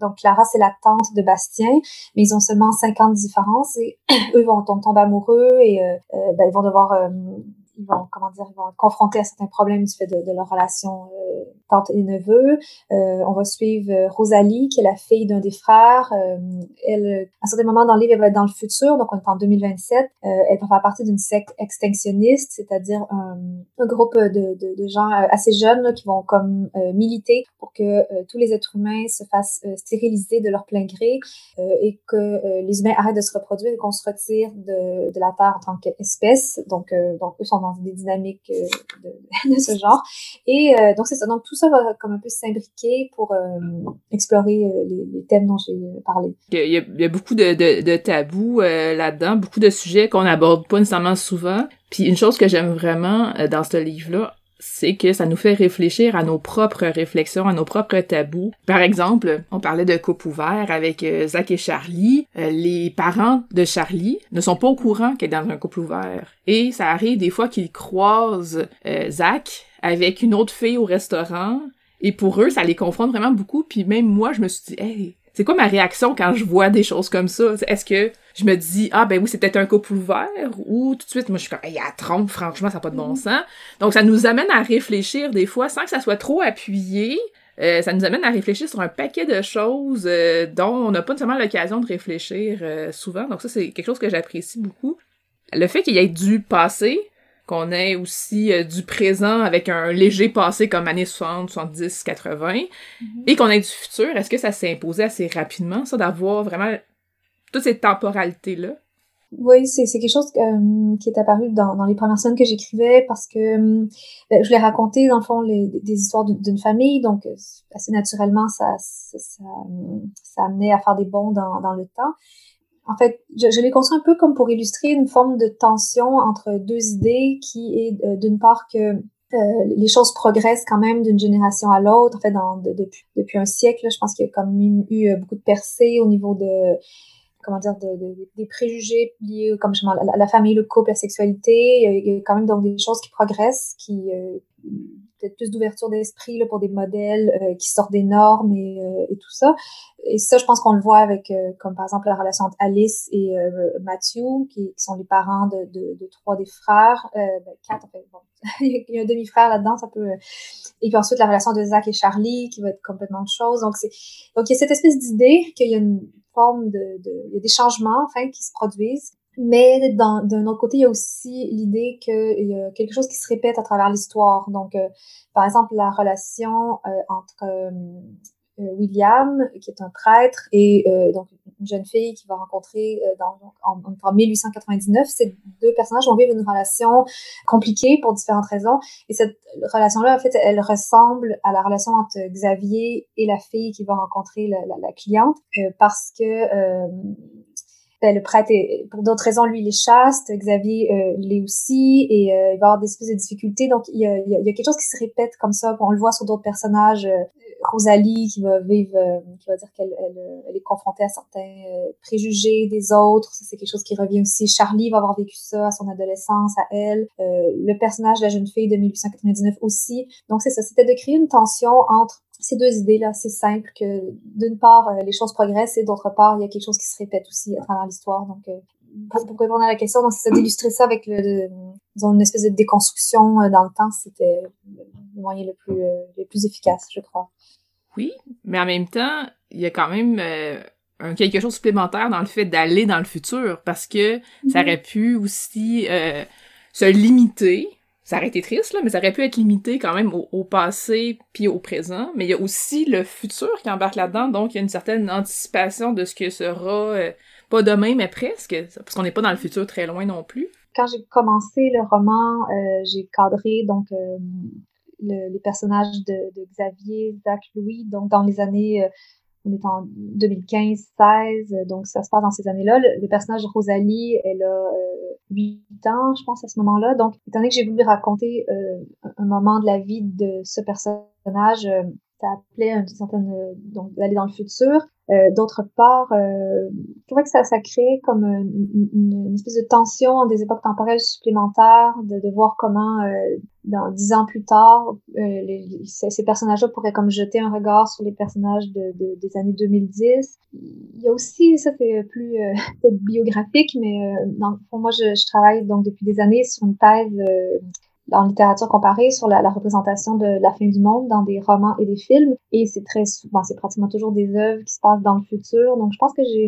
donc, Clara, c'est la tante de Bastien, mais ils ont seulement 50 différences et eux vont tomber amoureux et euh, euh, ben, ils vont devoir euh, ils vont, comment dire, vont être confrontés à certains problèmes du fait de, leur relation euh, tante et neveu. Euh, on va suivre euh, Rosalie, qui est la fille d'un des frères. Elle, à certains moments dans le livre, elle va être dans le futur, donc on est en 2027. elle va faire partie d'une secte extinctionniste, c'est-à-dire un, groupe de, gens assez jeunes qui vont comme militer pour que tous les êtres humains se fassent stériliser de leur plein gré et que les humains arrêtent de se reproduire et qu'on se retire de, de la Terre en tant qu'espèce. Donc, donc eux sont des dynamiques euh, de, ce genre. Et euh, donc, c'est ça. Donc, tout ça va comme un peu s'imbriquer pour euh, explorer les, thèmes dont j'ai parlé. Il y, a, il y a, beaucoup de, de, de tabous là-dedans, beaucoup de sujets qu'on n'aborde pas nécessairement souvent. Puis une chose que j'aime vraiment dans ce livre-là, c'est que ça nous fait réfléchir à nos propres réflexions, à nos propres tabous. Par exemple, on parlait de coupe ouvert avec euh, Zach et Charlie. Euh, les parents de Charlie ne sont pas au courant qu'elle est dans un couple ouvert. Et ça arrive des fois qu'ils croisent euh, Zach avec une autre fille au restaurant. Et pour eux, ça les confronte vraiment beaucoup. Puis même moi, je me suis dit, hey, c'est quoi ma réaction quand je vois des choses comme ça? Est-ce que je me dis, ah ben oui, c'est peut-être un couple ouvert, ou tout de suite, moi je suis comme, il y a trompe, franchement, ça n'a pas de bon mm-hmm. sens. Donc ça nous amène à réfléchir des fois sans que ça soit trop appuyé. Euh, ça nous amène à réfléchir sur un paquet de choses euh, dont on n'a pas nécessairement l'occasion de réfléchir euh, souvent. Donc ça, c'est quelque chose que j'apprécie beaucoup. Le fait qu'il y ait du passé, qu'on ait aussi euh, du présent avec un léger passé comme années 60, 70, 80, et qu'on ait du futur, est-ce que ça s'est imposé assez rapidement, ça, d'avoir vraiment toute cette temporalité-là? Oui, c'est quelque chose euh, qui est apparu dans, dans les premières semaines que j'écrivais parce que euh, ben, je voulais raconter, dans le fond, les, des histoires d'une famille, donc assez naturellement, ça, ça, ça, ça, amenait à faire des bonds dans, dans le temps en fait, je, je l'ai construit un peu comme pour illustrer une forme de tension entre deux idées qui est euh, d'une part que euh, les choses progressent quand même d'une génération à l'autre. En fait, dans, depuis, depuis un siècle, je pense qu'il y a quand même eu euh, beaucoup de percées au niveau de comment dire, de, de, des préjugés liés comme je la, la famille, le couple, la sexualité. Il y a quand même des choses qui progressent, qui euh, peut-être plus d'ouverture d'esprit pour des modèles euh, qui sortent des normes et, euh, et, tout ça. Et ça, je pense qu'on le voit avec, comme par exemple, la relation entre Alice et Matthew, qui, sont les parents de, trois des frères, ben, quatre en fait. Il y a un demi-frère là-dedans, ça peut. Et puis ensuite la relation de Zach et Charlie, qui va être complètement autre chose. Donc c'est, donc il y a cette espèce d'idée qu'il y a une il y a des changements enfin qui se produisent mais d'un autre côté, il y a aussi l'idée qu'il y a quelque chose qui se répète à travers l'histoire. Donc, euh, par exemple, la relation euh, entre euh, William, qui est un prêtre, et donc une jeune fille qui va rencontrer dans, en, en, 1899. Ces deux personnages vont vivre une relation compliquée pour différentes raisons. Et cette relation-là, en fait, elle ressemble à la relation entre Xavier et la fille qui va rencontrer la, la, la cliente, parce que ben, le prêtre, est, pour d'autres raisons, lui, il est chaste, Xavier euh, l'est aussi, et euh, il va avoir des espèces de difficultés. Donc, il y, a, il y, a, quelque chose qui se répète comme ça. On le voit sur d'autres personnages. Euh, Rosalie, qui va vivre, euh, qui va dire qu'elle elle, elle est confrontée à certains préjugés des autres. C'est quelque chose qui revient aussi. Charlie va avoir vécu ça à son adolescence, à elle. le personnage de la jeune fille de 1899 aussi. Donc, c'est ça. C'était de créer une tension entre ces deux idées-là, c'est simple que d'une part, euh, les choses progressent et d'autre part, il y a quelque chose qui se répète aussi à travers l'histoire. Donc, euh, pour, répondre à la question, donc c'est d'illustrer ça avec le, disons, une espèce de déconstruction euh, dans le temps, c'était le moyen le plus, le plus efficace, je crois. Oui, mais en même temps, il y a quand même un quelque chose supplémentaire dans le fait d'aller dans le futur parce que ça mm-hmm. aurait pu aussi se limiter ça aurait été triste, là, mais ça aurait pu être limité quand même au, passé puis au présent. Mais il y a aussi le futur qui embarque là-dedans, donc il y a une certaine anticipation de ce que sera, euh, pas demain, mais presque, parce qu'on n'est pas dans le futur très loin non plus. Quand j'ai commencé le roman, euh, j'ai cadré donc euh, les personnages de, de, Xavier, Zach, Louis, donc dans les années on est en 2015-16, donc ça se passe dans ces années-là. Le, personnage Rosalie, elle a euh, 8 ans, je pense, à ce moment-là. Donc, étant donné que j'ai voulu raconter euh, un moment de la vie de ce personnage, euh, ça appelait une certaine donc d'aller dans le futur. Euh, d'autre part, euh, je trouvais que ça, ça crée comme une, espèce de tension en des époques temporelles supplémentaires, de, de voir comment, euh, dans dix ans plus tard, euh, les, ces, personnages-là pourraient comme jeter un regard sur les personnages de, de des années 2010. Il y a aussi, ça c'est plus peut-être biographique, mais pour moi, je, je, travaille donc depuis des années sur une thèse en littérature comparée sur la, représentation de la fin du monde dans des romans et des films. Et c'est très souvent, c'est pratiquement toujours des œuvres qui se passent dans le futur. Donc, je pense que j'ai,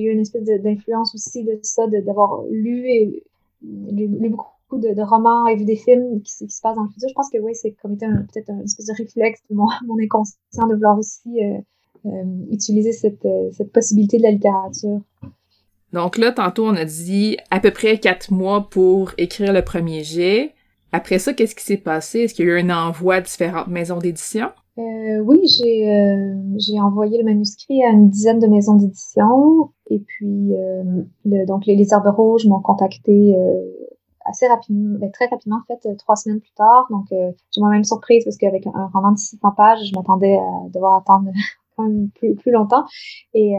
eu une espèce d'influence aussi de ça, d'avoir lu et lu, beaucoup de, romans et vu des films qui, qui, se passent dans le futur. Je pense que oui, c'est comme étant peut-être une espèce de réflexe de mon, mon inconscient de vouloir aussi euh, euh, utiliser cette, euh, cette possibilité de la littérature. Donc là, tantôt, on a dit à peu près quatre mois pour écrire le premier jet. Après ça, qu'est-ce qui s'est passé? Est-ce qu'il y a eu un envoi à différentes maisons d'édition? Euh, oui, j'ai euh, j'ai envoyé le manuscrit à une dizaine de maisons d'édition et puis euh, le, donc les, les Herbes Rouges m'ont contacté assez rapidement, ben, très rapidement en fait, trois semaines plus tard. Donc j'ai moi-même surprise parce qu'avec un, roman de 600 pages, je m'attendais à devoir attendre plus, plus longtemps. Et,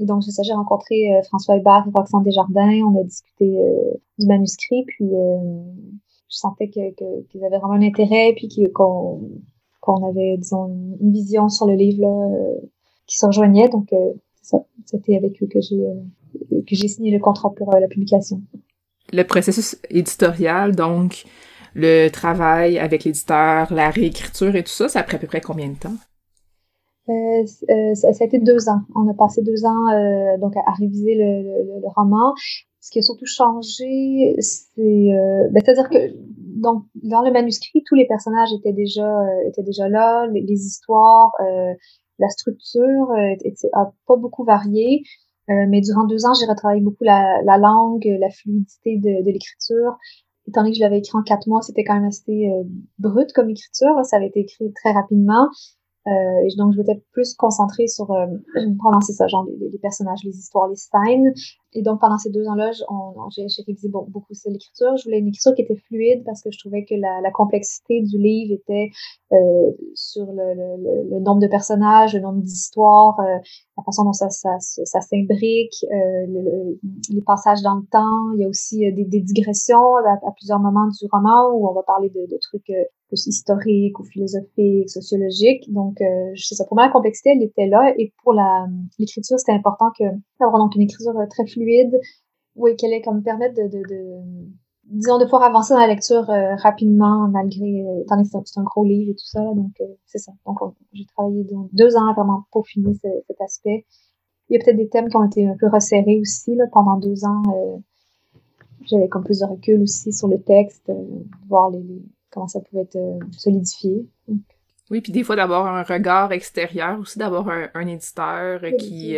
donc c'est j'ai rencontré François Hubert et Roxane Desjardins, on a discuté du manuscrit, puis je sentais que, qu'ils avaient vraiment un intérêt, puis qu'on, qu'on avait, disons, une, vision sur le livre là, euh, qui se rejoignait. Donc, euh, ça, c'était avec eux que j'ai, euh, que j'ai signé le contrat pour la publication. Le processus éditorial, donc, le travail avec l'éditeur, la réécriture et tout ça, ça a pris à peu près combien de temps? Euh, ça, ça, a été deux ans. On a passé deux ans euh, donc à, réviser le, le, le, roman ce qui a surtout changé, c'est, euh, ben, c'est-à-dire que donc dans le manuscrit, tous les personnages étaient déjà euh, étaient déjà là, les, histoires, euh, la structure euh, a pas beaucoup varié. mais durant deux ans, j'ai retravaillé beaucoup la, la langue, la fluidité de, de l'écriture. Étant donné que je l'avais écrit en quatre mois, c'était quand même assez brut comme écriture. ça avait été écrit très rapidement. Euh, donc, je m'étais plus concentrée sur euh, vraiment c'est ça, genre les, les, personnages, les histoires, les signes. Et donc, pendant ces deux ans-là, j'ai révisé beaucoup l'écriture. Je voulais une écriture qui était fluide parce que je trouvais que la, complexité du livre était euh, sur le, nombre de personnages, le nombre d'histoires, euh, la façon dont ça, s'imbrique, euh, les passages dans le temps. Il y a aussi des, digressions à, plusieurs moments du roman où on va parler de, trucs plus historiques ou philosophiques, sociologiques. Donc, je sais ça. Pour moi, la complexité, elle était là. Et pour l'écriture, c'était important que d'avoir donc une écriture très fluide, oui, qu'elle ait comme permettre de, de, disons, de pouvoir avancer dans la lecture euh, rapidement, malgré, euh, étant donné que c'est un, gros livre et tout ça. Donc, euh, c'est ça. Donc, j'ai travaillé donc, deux ans vraiment pour finir cet aspect. Il y a peut-être des thèmes qui ont été un peu resserrés aussi là, pendant deux ans. J'avais comme plus de recul aussi sur le texte, voir comment ça pouvait être solidifié. Oui, puis des fois d'avoir un regard extérieur aussi, d'avoir un, éditeur qui,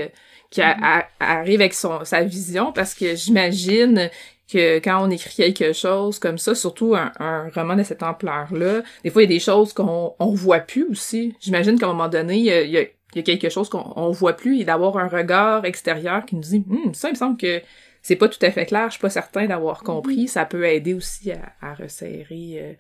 qui arrive avec son, sa vision, parce que j'imagine que quand on écrit quelque chose comme ça, surtout un, un roman de cette ampleur-là, des fois il y a des choses qu'on on voit plus aussi. J'imagine qu'à un moment donné, il y a, il y a, quelque chose qu'on on voit plus et d'avoir un regard extérieur qui nous dit hum, ça il me semble que c'est pas tout à fait clair, je suis pas certain d'avoir compris. Ça peut aider aussi à, à resserrer euh,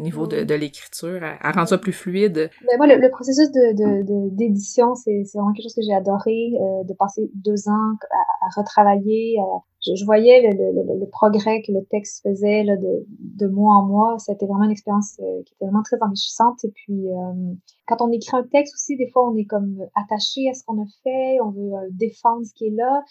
au niveau de, de l'écriture, à, rendre ça plus fluide. Ben moi, le, processus de d'édition, c'est vraiment quelque chose que j'ai adoré, euh, de passer deux ans à, à retravailler. je, je, voyais le, le, le, progrès que le texte faisait là, de, de mois en mois. C'était vraiment une expérience euh, qui était vraiment très enrichissante. Et puis, quand on écrit un texte aussi, des fois, on est comme attaché à ce qu'on a fait, on veut défendre ce qui est là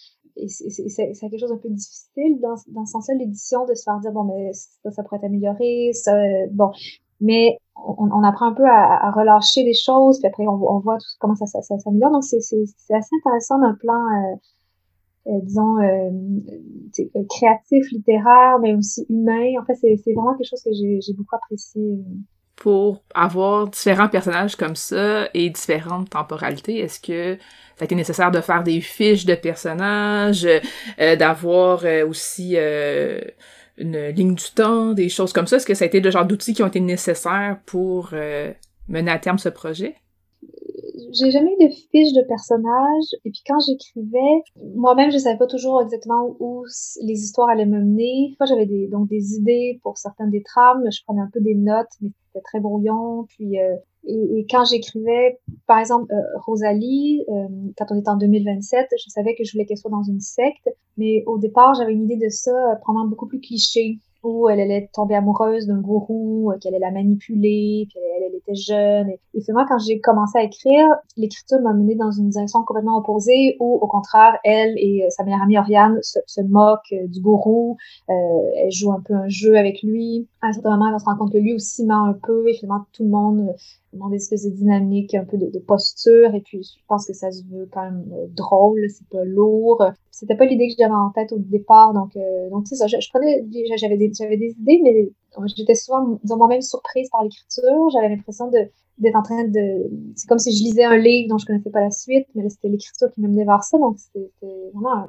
c'est quelque chose d'un peu difficile dans, dans ce sens-là, l'édition, de se faire dire, bon, mais ça, ça pourrait être amélioré, ça, bon. Mais on, apprend un peu à, relâcher les choses, puis après, on, voit tout, comment ça, ça, s'améliore. Donc, c'est assez intéressant d'un plan, euh, euh, disons, euh, créatif, littéraire, mais aussi humain. En fait, c'est vraiment quelque chose que j'ai beaucoup apprécié pour avoir différents personnages comme ça et différentes temporalités? Est-ce que ça a été nécessaire de faire des fiches de personnages, d'avoir aussi une ligne du temps, des choses comme ça? Est-ce que ça a été le genre d'outils qui ont été nécessaires pour mener à terme ce projet? j'ai jamais eu de fiche de personnage. Et puis quand j'écrivais, moi-même, je savais pas toujours exactement où les histoires allaient me mener. Moi, j'avais des, donc des idées pour certaines des trames. Je prenais un peu des notes, mais c'était très brouillon. Puis euh, et, et, quand j'écrivais, par exemple, euh, Rosalie, euh, quand on était en 2027, je savais que je voulais qu'elle soit dans une secte, mais au départ, j'avais une idée de ça, euh, probablement beaucoup plus cliché où elle allait tomber amoureuse d'un gourou, euh, qu'elle allait la manipuler, puis elle, elle était jeune. Et, moi, quand j'ai commencé à écrire, l'écriture m'a menée dans une direction complètement opposée, où au contraire, elle et euh, sa meilleure amie Oriane se, moquent du gourou. Euh, elle joue un peu un jeu avec lui. À un certain moment, elle se rendre compte que lui aussi ment un peu, et finalement, tout le monde dans des de dynamique, un peu de, posture, et puis je pense que ça se veut quand même euh, drôle, c'est pas lourd. C'était pas l'idée que j'avais en tête au départ, donc euh, donc. Je, je prenais, j'avais des j'avais des idées, mais j'étais souvent moi-même surprise par l'écriture. J'avais l'impression d'être en train de, c'est comme si je lisais un livre dont je connaissais pas la suite, mais c'était l'écriture qui m'amenait vers ça, donc c'était vraiment un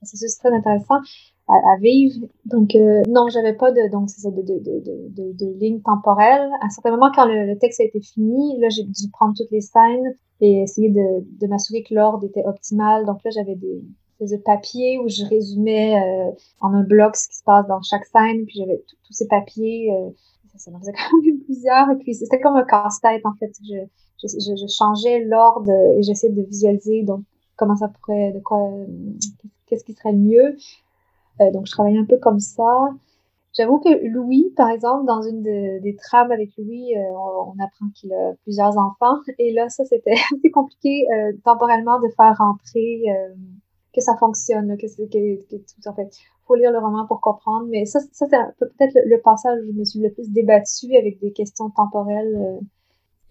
processus très intéressant à, vivre. Donc euh, non, j'avais pas de donc ça de, de, de, de, ligne temporelle. À un certain moment, quand le, texte a été fini, là j'ai dû prendre toutes les scènes et essayer de, de m'assurer que l'ordre était optimal. Donc là, j'avais des de papier où je résumais euh, en un bloc ce qui se passe dans chaque scène, puis j'avais tous ces papiers. Euh, ça, ça faisait quand même plusieurs. Et puis c'était comme un casse-tête en fait. Je, je, je, changeais l'ordre et j'essayais de visualiser donc comment ça pourrait, de quoi, qu'est-ce qui serait le mieux. Euh, donc, je travaillais un peu comme ça. J'avoue que Louis, par exemple, dans une des trames avec Louis, euh, on, apprend qu'il a plusieurs enfants. Et là, ça, c'était assez compliqué euh, temporellement de faire rentrer que ça fonctionne, que, tout en fait. Faut lire le roman pour comprendre. Mais ça, ça c'est peut-être le, passage où je me suis le plus débattue avec des questions temporelles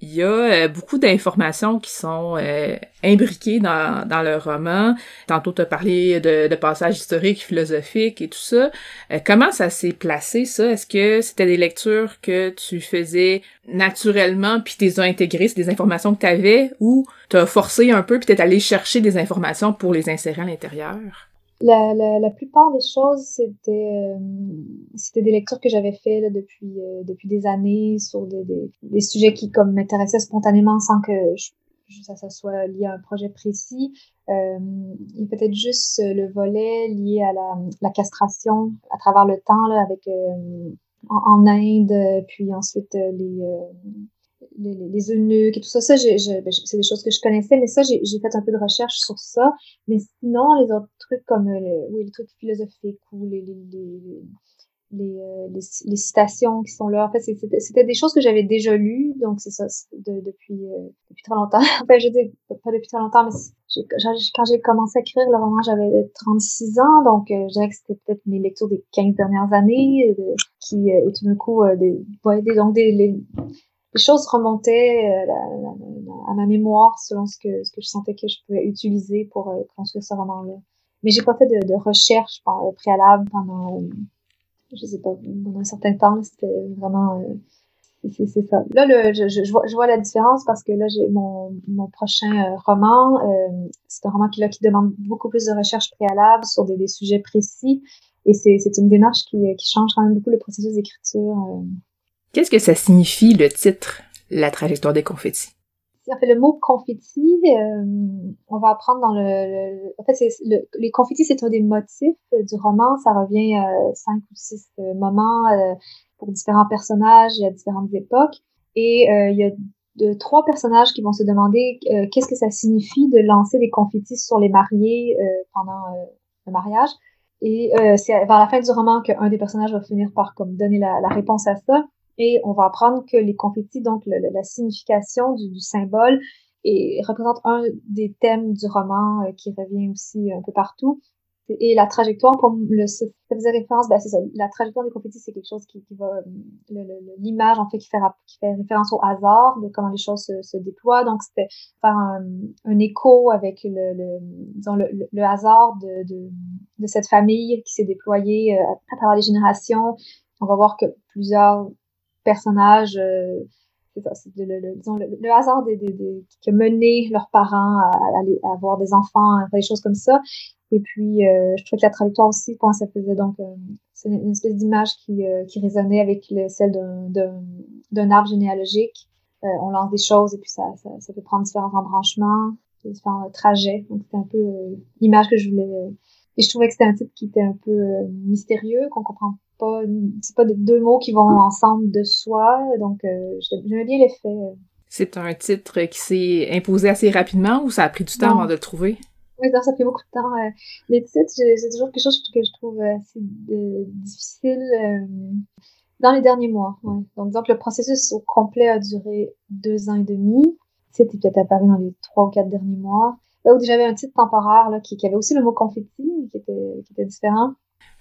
il y a euh, beaucoup d'informations qui sont euh, imbriquées dans, dans le roman. Tantôt, tu as parlé de, de, passages historiques, philosophiques et tout ça. Euh, comment ça s'est placé, ça? Est-ce que c'était des lectures que tu faisais naturellement, puis t'es intégrées, c'est des informations que tu avais, ou t'as forcé un peu, puis t'es allé chercher des informations pour les insérer à l'intérieur? La, la, la, plupart des choses, c'était euh, des lectures que j'avais fait là, depuis euh, depuis des années sur des, des, des sujets qui m'intéressaient spontanément sans que je, ça, ça, soit lié à un projet précis. Euh, et peut-être juste le volet lié à la, la, castration à travers le temps là, avec euh, en, Inde, puis ensuite les les, les eunuques et tout ça, ça ben, c'est des choses que je connaissais, mais ça, j'ai fait un peu de recherche sur ça. Mais sinon, les autres trucs comme euh, oui, les trucs philosophiques ou les, les, les, les, euh, les, citations qui sont là, en fait, c'était des choses que j'avais déjà lues, donc c'est ça, de, depuis, euh, depuis très longtemps. enfin, je dis pas depuis très longtemps, mais quand j'ai commencé à écrire le roman, j'avais 36 ans, donc je dirais que c'était peut-être mes lectures des 15 dernières années, qui, et tout d'un coup, des, ouais, des, donc des, les, les choses remontaient euh, à ma mémoire selon ce que, je sentais que je pouvais utiliser pour euh, construire ce roman-là. Mais j'ai pas fait de, recherche euh, préalable pendant, je sais pas, pendant un certain temps. C'était vraiment, c'est ça. Là, je, vois, la différence parce que là, j'ai mon, prochain roman. C'est un roman qui, demande beaucoup plus de recherche préalable sur des, des sujets précis. Et c'est une démarche qui, qui change quand même beaucoup le processus d'écriture. Euh. Qu'est-ce que ça signifie, le titre, La trajectoire des confettis? En fait, le mot confetti, on va apprendre dans le... en fait, le, les confettis, c'est un des motifs du roman. Ça revient à cinq ou six moments pour différents personnages à différentes époques. Et euh, il y a trois personnages qui vont se demander euh, qu'est-ce que ça signifie de lancer des confettis sur les mariés euh, pendant le mariage. Et c'est vers la fin du roman qu'un des personnages va finir par comme donner la, réponse à ça. Et on va apprendre que les confettis, donc la signification du, du, symbole, et représente un des thèmes du roman qui revient aussi un peu partout. Et la trajectoire, pour le, ça faisait référence, ben c'est ça, la trajectoire des confettis, c'est quelque chose qui, qui va, l'image, en fait, qui fait, qui fait référence au hasard, de comment les choses se, se déploient. Donc, c'était faire un, un, écho avec le, le disons, le, le, hasard de, de, de, cette famille qui s'est déployée euh, à, travers les générations. On va voir que plusieurs personnages, euh, le, hasard des, des, qui a mené leurs parents à, avoir des enfants, des choses comme ça. Et puis, euh, je trouvais que la trajectoire aussi, quand ça faisait donc, euh, c'est une, espèce d'image qui, résonnait avec le, celle d'un arbre généalogique. on lance des choses et puis ça peut prendre différents embranchements, différents trajets. Donc, c'était un peu l'image que je voulais. et je trouvais que c'était un titre qui était un peu mystérieux, qu'on comprend pas. C'est pas deux mots qui vont ensemble de soi. Donc, j'aimais bien l'effet. C'est un titre qui s'est imposé assez rapidement ou ça a pris du temps avant de le trouver? Oui, ça fait beaucoup de temps. Euh, les titres, c'est toujours quelque chose que je trouve assez euh, difficile euh, dans les derniers mois. Ouais. Donc, disons que le processus au complet a duré deux ans et demi. C'était peut-être apparu dans les trois ou quatre derniers mois. Là où j'avais un titre temporaire là, qui, qui, avait aussi le mot confetti, mais qui était, qui était différent.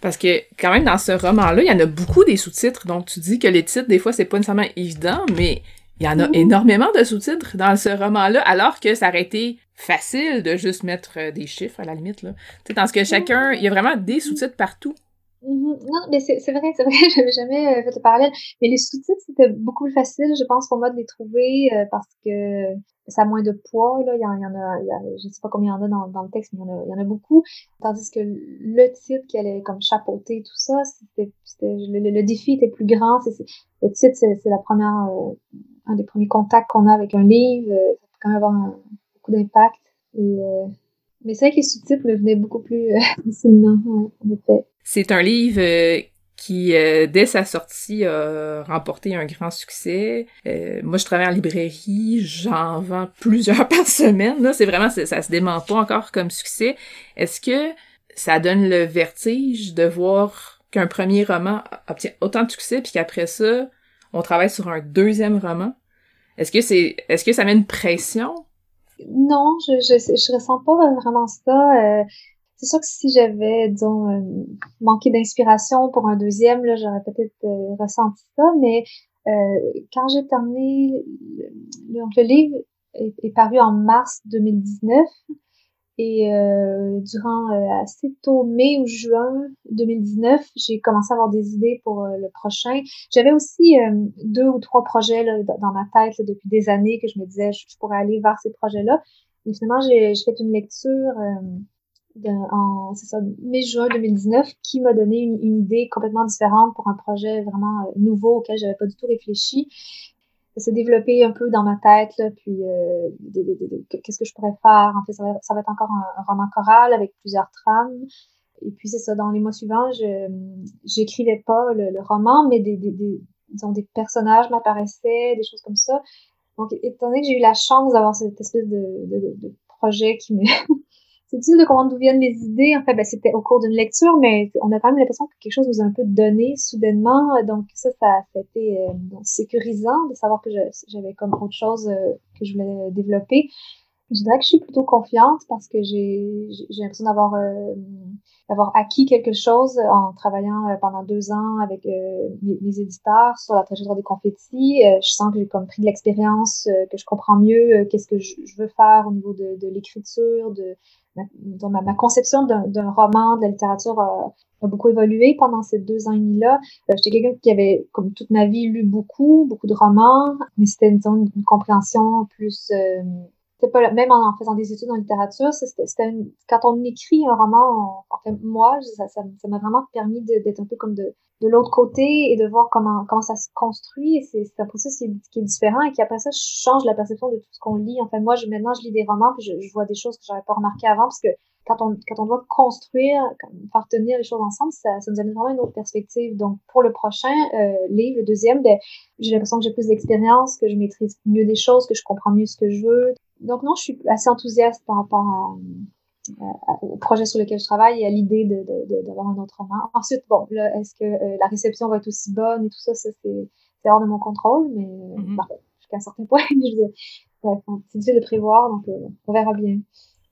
Parce que quand même dans ce roman-là, il y en a beaucoup des sous-titres. Donc tu dis que les titres, des fois, c'est pas nécessairement évident, mais il y en a énormément de sous-titres dans ce roman-là, alors que ça aurait été facile de juste mettre euh, des chiffres à la limite. Là. Tu sais, dans ce que chacun, il y a vraiment des sous-titres partout. Mm-hmm. Non, mais c'est vrai, c'est vrai, j'avais jamais euh, fait le parallèle. Mais les sous-titres, c'était beaucoup plus facile, je pense, pour moi de les trouver euh, parce que ça a moins de poids. Là. Il, y en, a, il y sais pas combien il y en a dans, le texte, mais il y, en a, beaucoup. Tandis que le titre qui allait comme tout ça, le, défi était plus grand. le titre, c'est la première, un des premiers contacts qu'on a avec un livre. ça peut quand même avoir beaucoup d'impact. Euh, mais c'est vrai que les sous-titres me venaient beaucoup plus euh, facilement. C'est un livre euh, qui, dès sa sortie, a remporté un grand succès. moi, je travaille en librairie, j'en vends plusieurs par semaine. Là, c'est vraiment, ça se dément pas encore comme succès. Est-ce que ça donne le vertige de voir qu'un premier roman obtient autant de succès, puis qu'après ça, on travaille sur un deuxième roman? Est-ce que c'est, est-ce que ça met une pression? Non, je, je, je ressens pas vraiment ça. Euh, c'est sûr que si j'avais, disons, euh, manqué d'inspiration pour un deuxième, j'aurais peut-être euh, ressenti ça, mais quand j'ai terminé, le, livre est, est, paru en mars 2019, et euh, durant euh, assez tôt mai ou juin 2019, j'ai commencé à avoir des idées pour euh, le prochain. J'avais aussi deux ou trois projets dans ma tête depuis des années que je me disais je, pourrais aller vers ces projets-là. Et finalement, j'ai fait une lecture en ça, mai-juin 2019 qui m'a donné une, idée complètement différente pour un projet vraiment nouveau auquel j'avais pas du tout réfléchi ça s'est développé un peu dans ma tête, là, puis euh, qu'est-ce que je pourrais faire? En fait, ça va, être encore un, roman choral avec plusieurs trames. Et puis c'est ça, dans les mois suivants, je j'écrivais pas le, roman, mais des, des, des, des personnages m'apparaissaient, des choses comme ça. Donc, étant donné que j'ai eu la chance d'avoir cette espèce de, de, de projet qui me c'est difficile de comprendre d'où viennent mes idées. En fait, ben, c'était au cours d'une lecture, mais on a quand même l'impression que quelque chose nous a un peu donné soudainement. Donc ça, ça a été euh, sécurisant de savoir que j'avais comme autre chose euh, que je voulais développer. Je dirais que je suis plutôt confiante parce que j'ai l'impression d'avoir euh, d'avoir acquis quelque chose en travaillant pendant deux ans avec mes, mes, éditeurs sur la trajectoire des confettis. je sens que j'ai comme pris de l'expérience, que je comprends mieux qu'est-ce que je, je, veux faire au niveau de, de l'écriture, de ma, ma, conception d'un roman, de la littérature a, beaucoup évolué pendant ces deux ans et demi-là. Euh, J'étais quelqu'un qui avait, comme toute ma vie, lu beaucoup, beaucoup de romans, mais c'était une, une, compréhension plus euh, même en, faisant des études en littérature, c'était quand on écrit un roman, moi, ça m'a vraiment permis d'être un peu comme de, l'autre côté et de voir comment ça se construit. C'est un processus qui est, différent et qui après ça change la perception de tout ce qu'on lit. Enfin, moi, maintenant, je lis des romans puis je, vois des choses que j'avais pas remarquées avant parce que quand on, quand on doit construire, faire tenir les choses ensemble, ça, ça nous amène vraiment une autre perspective. Donc, pour le prochain euh, livre, le deuxième, ben, j'ai l'impression que j'ai plus d'expérience, que je maîtrise mieux des choses, que je comprends mieux ce que je veux. Donc, non, je suis assez enthousiaste par rapport à, au projet sur lequel je travaille et à l'idée d'avoir un autre roman. Ensuite, bon, là, est-ce que euh, la réception va être aussi bonne et tout ça, ça c'est hors de mon contrôle, mais mm -hmm. jusqu'à un certain point, c'est difficile de prévoir, donc euh, on verra bien.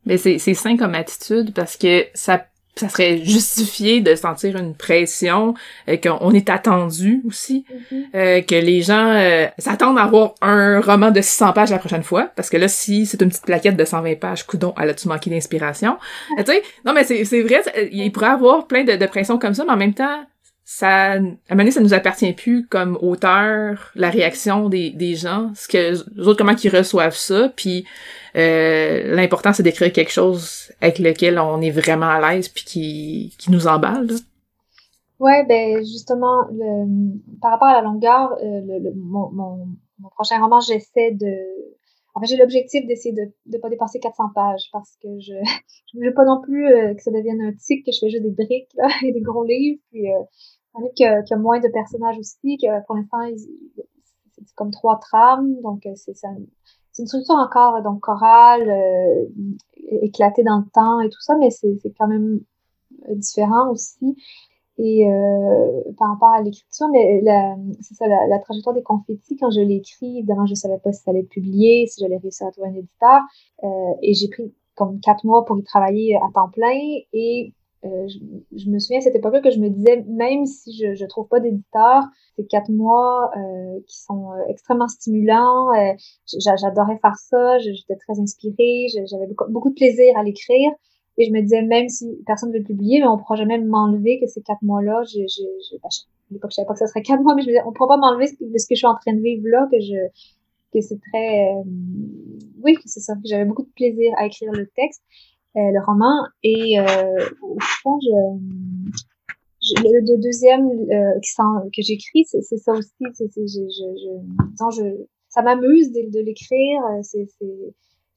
Mais c'est sain comme attitude parce que ça ça serait justifié de sentir une pression, euh, qu'on est attendu aussi, mm-hmm. euh, que les gens euh, s'attendent à avoir un roman de 600 pages la prochaine fois, parce que là, si c'est une petite plaquette de 120 pages, coudon, elle a-tu manqué d'inspiration? tu sais, non mais c'est vrai, il pourrait avoir plein de, de pression comme ça, mais en même temps, ça, à un moment ça nous appartient plus comme auteur, la réaction des, des gens, ce que, les autres, comment qu'ils reçoivent ça, puis euh, l'important, c'est d'écrire quelque chose avec lequel on est vraiment à l'aise puis qui, qui nous emballe. Là. Ouais, ben justement, par rapport à la longueur, euh, le, mon, mon, prochain roman, j'essaie de... En fait, j'ai l'objectif d'essayer de ne pas dépasser 400 pages parce que je je veux pas non plus euh, que ça devienne un tic, que je fais juste des briques et des gros livres. Puis, euh, qu'il y, a moins de personnages aussi, que pour l'instant, c'est comme trois trames, donc c'est ça c'est une structure encore donc chorale, éclatée dans le temps et tout ça, mais c'est quand même différent aussi. Et euh, par rapport à l'écriture, mais c'est ça, la, trajectoire des confettis, quand je l'ai écrit, évidemment, je savais pas si ça allait être publié, si j'allais réussir à trouver un éditeur. Euh, et j'ai pris comme quatre mois pour y travailler à temps plein. Et euh, je, me souviens à cette époque-là que je me disais, même si je ne trouve pas d'éditeur, ces quatre mois euh, qui sont euh, extrêmement stimulants, euh, j'adorais faire ça, j'étais très inspirée, j'avais beaucoup, de plaisir à l'écrire. Et je me disais, même si personne ne veut le publier, mais on pourra jamais m'enlever que ces quatre mois-là, je, je, je, je, savais pas que ce serait quatre mois, mais je me disais, on pourra pas m'enlever ce, ce que je suis en train de vivre là, que que c'est très... oui, c'est ça, j'avais beaucoup de plaisir à écrire le texte. Euh, le roman. Et euh, au fond, je, le, deuxième euh, que j'écris, c'est ça aussi. C'est, je, je, je, ça m'amuse de, de l'écrire. C'est,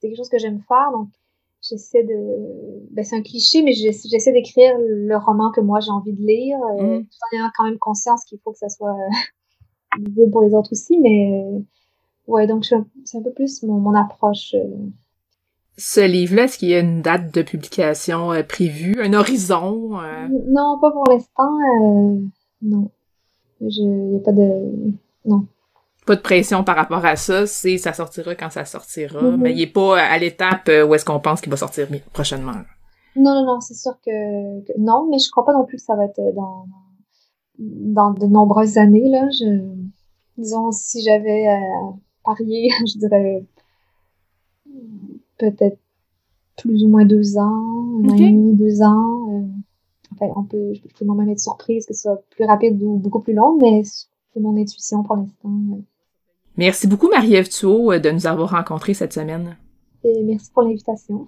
quelque chose que j'aime faire. Donc, j'essaie de. Ben, c'est un cliché, mais j'essaie d'écrire le roman que moi j'ai envie de lire, mmh. tout en ayant quand même conscience qu'il faut que ça soit visible pour les autres aussi. Mais ouais, donc c'est un peu plus mon, mon approche ce livre-là, est-ce qu'il y a une date de publication euh, prévue, un horizon? Euh? Non, pas pour l'instant. Euh, non. Il n'y a pas de... Non. Pas de pression par rapport à ça, c'est ça sortira quand ça sortira, mm-hmm. mais il n'est pas à l'étape où est-ce qu'on pense qu'il va sortir prochainement. Non, non, non, c'est sûr que, non, mais je crois pas non plus que ça va être dans, dans de nombreuses années, là. Je, disons, si j'avais parié, je dirais peut-être plus ou moins deux ans, un an et demi, deux ans. Euh, enfin, on peut, je peux même être surprise que ce soit plus rapide ou beaucoup plus long, mais c'est mon intuition pour l'instant. Merci beaucoup, Marie-Ève euh, de nous avoir rencontrés cette semaine. Et merci pour l'invitation.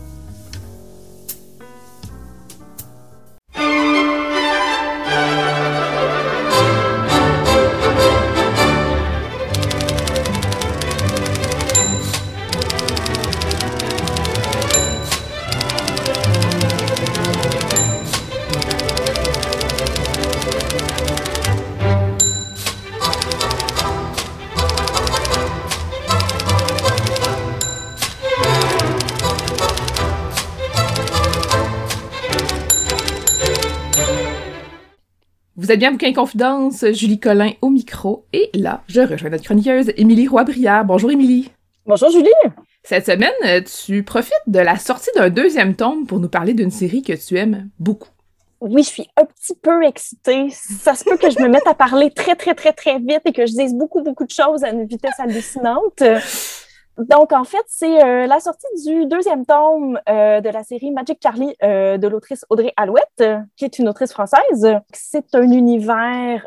Vous êtes bien Bouquin Confidence, Julie Collin au micro. Et là, je rejoins notre chroniqueuse Émilie Roy-Briard. Bonjour Émilie. Bonjour Julie. Cette semaine, tu profites de la sortie d'un deuxième tome pour nous parler d'une série que tu aimes beaucoup. Oui, je suis un petit peu excitée. Ça se peut que je me mette à parler très, très, très, très vite et que je dise beaucoup, beaucoup de choses à une vitesse hallucinante. Donc, en fait, c'est euh, la sortie du deuxième tome euh, de la série Magic Charlie euh, de l'autrice Audrey Alouette, qui est une autrice française. C'est un univers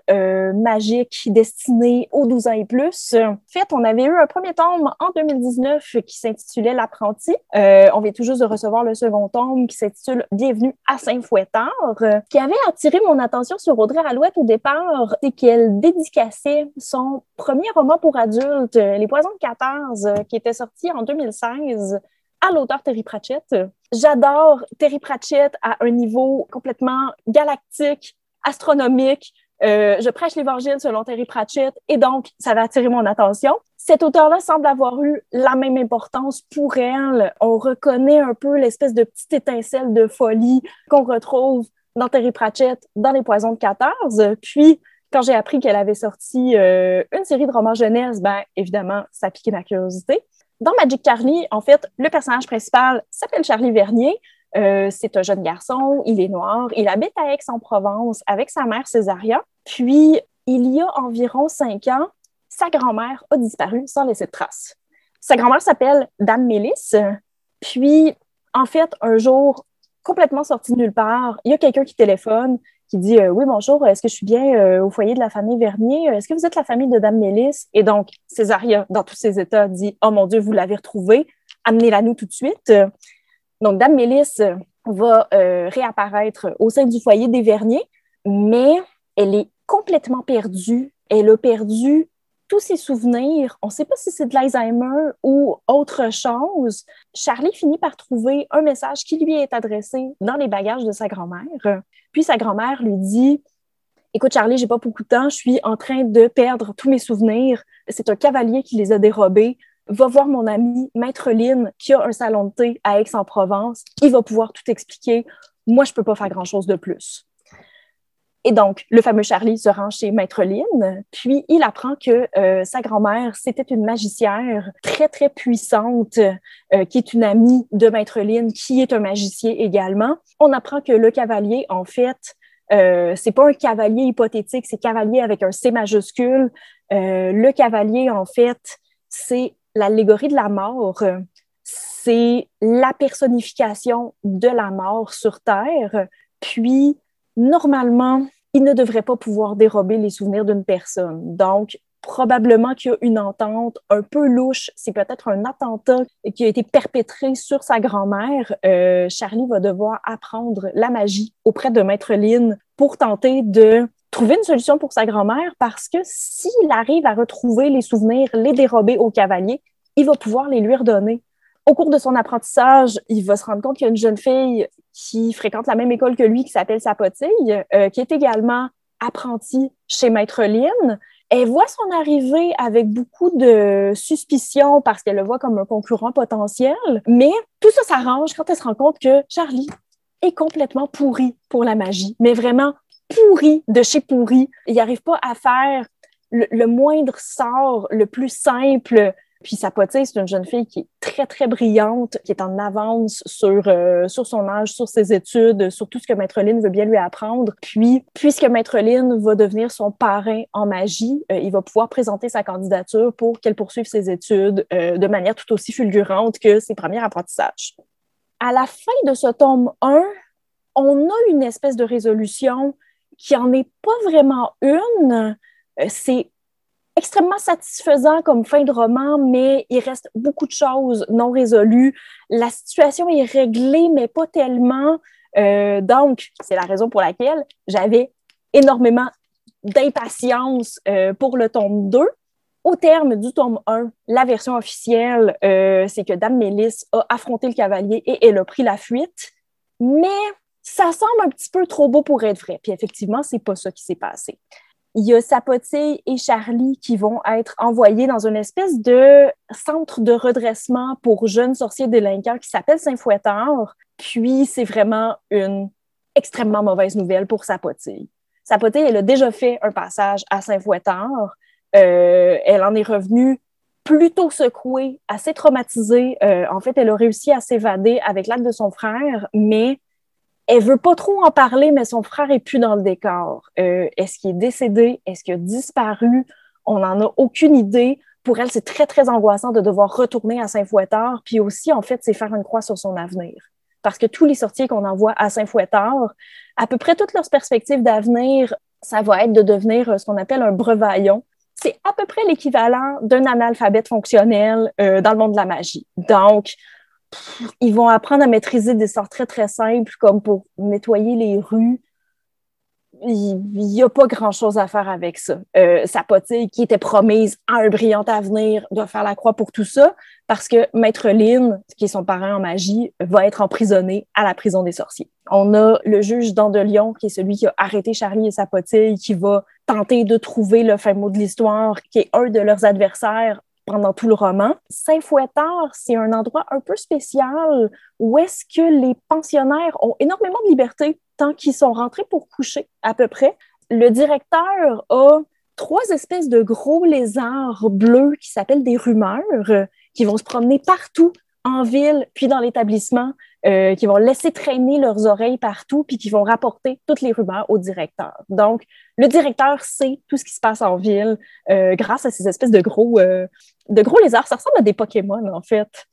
magique destiné aux 12 ans et plus. En fait, on avait eu un premier tome en 2019 qui s'intitulait L'apprenti. on vient tout juste de recevoir le second tome qui s'intitule Bienvenue à Saint-Fouettard, qui avait attiré mon attention sur Audrey Alouette au départ, c'est qu'elle dédicaçait son premier roman pour adultes, Les Poisons de 14, qui était sorti en 2016 à l'auteur Terry Pratchett. J'adore Terry Pratchett à un niveau complètement galactique, astronomique. Euh, je prêche l'évangile selon Terry Pratchett et donc ça va attirer mon attention. Cet auteur-là semble avoir eu la même importance pour elle. On reconnaît un peu l'espèce de petite étincelle de folie qu'on retrouve dans Terry Pratchett, dans Les Poisons de 14. Puis, quand j'ai appris qu'elle avait sorti euh, une série de romans jeunesse, ben évidemment, ça piqué ma curiosité. Dans Magic Charlie, en fait, le personnage principal s'appelle Charlie Vernier. Euh, c'est un jeune garçon, il est noir, il habite à Aix-en-Provence avec sa mère Césaria. Puis, il y a environ cinq ans, sa grand-mère a disparu sans laisser de traces. Sa grand-mère s'appelle Dame Mélis. Puis, en fait, un jour, complètement sorti de nulle part, il y a quelqu'un qui téléphone qui dit euh, Oui, bonjour, est-ce que je suis bien euh, au foyer de la famille Vernier? Est-ce que vous êtes la famille de Dame Mélis? Et donc, Césaria, dans tous ses états, dit Oh mon Dieu, vous l'avez retrouvée, amenez-la nous tout de suite. Donc, Dame Mélis va euh, réapparaître au sein du foyer des Verniers, mais elle est complètement perdue. Elle a perdu tous ses souvenirs, on ne sait pas si c'est de l'Alzheimer ou autre chose. Charlie finit par trouver un message qui lui est adressé dans les bagages de sa grand-mère. Puis sa grand-mère lui dit Écoute, Charlie, j'ai pas beaucoup de temps, je suis en train de perdre tous mes souvenirs. C'est un cavalier qui les a dérobés. Va voir mon ami Maître Lynn qui a un salon de thé à Aix-en-Provence. Il va pouvoir tout expliquer. Moi, je peux pas faire grand-chose de plus. Et donc, le fameux Charlie se rend chez Maître Lynn, puis il apprend que euh, sa grand-mère, c'était une magicière très, très puissante, euh, qui est une amie de Maître Lynn, qui est un magicien également. On apprend que le cavalier, en fait, euh, c'est pas un cavalier hypothétique, c'est cavalier avec un C majuscule. Euh, le cavalier, en fait, c'est l'allégorie de la mort. C'est la personnification de la mort sur Terre. Puis, normalement, il ne devrait pas pouvoir dérober les souvenirs d'une personne. Donc, probablement qu'il y a une entente un peu louche. C'est peut-être un attentat qui a été perpétré sur sa grand-mère. Euh, Charlie va devoir apprendre la magie auprès de Maître Lynn pour tenter de trouver une solution pour sa grand-mère parce que s'il arrive à retrouver les souvenirs, les dérober au cavalier, il va pouvoir les lui redonner. Au cours de son apprentissage, il va se rendre compte qu'il y a une jeune fille qui fréquente la même école que lui, qui s'appelle Sapotille, euh, qui est également apprentie chez Maître Lynn. Elle voit son arrivée avec beaucoup de suspicion parce qu'elle le voit comme un concurrent potentiel, mais tout ça s'arrange quand elle se rend compte que Charlie est complètement pourri pour la magie, mais vraiment pourri de chez pourri. Il n'arrive pas à faire le, le, moindre sort, le plus simple, puis Sapotille, c'est une jeune fille qui est très, très brillante, qui est en avance sur, euh, sur son âge, sur ses études, sur tout ce que Maître Lynn veut bien lui apprendre. Puis, puisque Maître Lynn va devenir son parrain en magie, euh, il va pouvoir présenter sa candidature pour qu'elle poursuive ses études euh, de manière tout aussi fulgurante que ses premiers apprentissages. À la fin de ce tome 1, on a une espèce de résolution qui en est pas vraiment une. C'est extrêmement satisfaisant comme fin de roman, mais il reste beaucoup de choses non résolues. La situation est réglée, mais pas tellement. Euh, donc, c'est la raison pour laquelle j'avais énormément d'impatience euh, pour le tome 2. Au terme du tome 1, la version officielle, euh, c'est que Dame Mélis a affronté le cavalier et elle a pris la fuite. Mais ça semble un petit peu trop beau pour être vrai. Puis effectivement, c'est pas ça qui s'est passé il y a Sapotille et Charlie qui vont être envoyés dans une espèce de centre de redressement pour jeunes sorciers délinquants qui s'appelle Saint-Fouettard. Puis, c'est vraiment une extrêmement mauvaise nouvelle pour Sapotille. Sapoté, elle a déjà fait un passage à Saint-Fouettard. Euh, elle en est revenue plutôt secouée, assez traumatisée. Euh, en fait, elle a réussi à s'évader avec l'aide de son frère, mais elle veut pas trop en parler, mais son frère est plus dans le décor. Euh, est-ce qu'il est décédé? Est-ce qu'il a disparu? On n'en a aucune idée. Pour elle, c'est très, très angoissant de devoir retourner à Saint-Fouettard. Puis aussi, en fait, c'est faire une croix sur son avenir. Parce que tous les sorties qu'on envoie à Saint-Fouettard, à peu près toutes leurs perspectives d'avenir, ça va être de devenir ce qu'on appelle un brevaillon, c'est à peu près l'équivalent d'un analphabète fonctionnel euh, dans le monde de la magie. Donc, ils vont apprendre à maîtriser des sorts très, très simples, comme pour nettoyer les rues. Il n'y a pas grand-chose à faire avec ça. Euh, sa qui était promise à un brillant avenir, doit faire la croix pour tout ça, parce que Maître Lynn, qui est son parent en magie, va être emprisonné à la prison des sorciers. On a le juge d'Andelion, qui est celui qui a arrêté Charlie et sa potille, qui va tenter de trouver le fin mot de l'histoire, qui est un de leurs adversaires pendant tout le roman. Saint-Fouettard, c'est un endroit un peu spécial où est-ce que les pensionnaires ont énormément de liberté tant qu'ils sont rentrés pour coucher, à peu près. Le directeur a trois espèces de gros lézards bleus qui s'appellent des rumeurs, qui vont se promener partout en ville, puis dans l'établissement, euh, qui vont laisser traîner leurs oreilles partout, puis qui vont rapporter toutes les rumeurs au directeur. Donc, le directeur sait tout ce qui se passe en ville euh, grâce à ces espèces de gros, euh, de gros lézards. Ça ressemble à des Pokémon, en fait.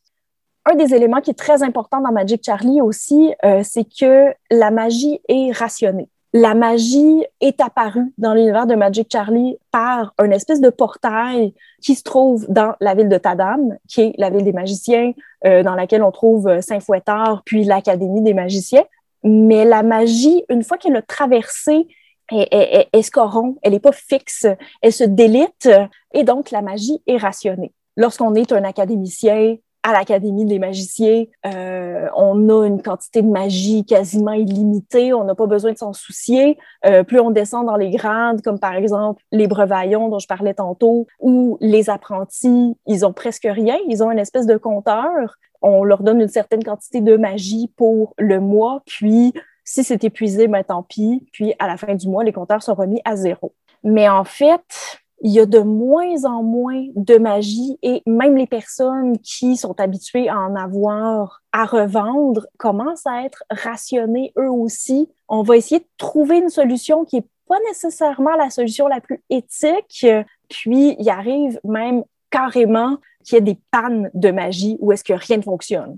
Un des éléments qui est très important dans Magic Charlie aussi, c'est que la magie est rationnée la magie est apparue dans l'univers de Magic Charlie par une espèce de portail qui se trouve dans la ville de Tadam, qui est la ville des magiciens, euh, dans laquelle on trouve euh, Saint-Fouettard, puis l'Académie des magiciens. Mais la magie, une fois qu'elle a traversé, elle, elle, se corrompt, elle n'est pas fixe, elle se délite, et donc la magie est rationnée. Lorsqu'on est un académicien, à l'Académie des magiciens, euh, on a une quantité de magie quasiment illimitée, on n'a pas besoin de s'en soucier. Euh, plus on descend dans les grades, comme par exemple les brevaillons dont je parlais tantôt, ou les apprentis, ils ont presque rien, ils ont une espèce de compteur. On leur donne une certaine quantité de magie pour le mois, puis si c'est épuisé, ben tant pis. Puis à la fin du mois, les compteurs sont remis à zéro. Mais en fait, il y a de moins en moins de magie et même les personnes qui sont habituées à en avoir à revendre commencent à être rationnées eux aussi. On va essayer de trouver une solution qui est pas nécessairement la solution la plus éthique, puis il arrive même carrément qu'il y ait des pannes de magie où est-ce que rien ne fonctionne,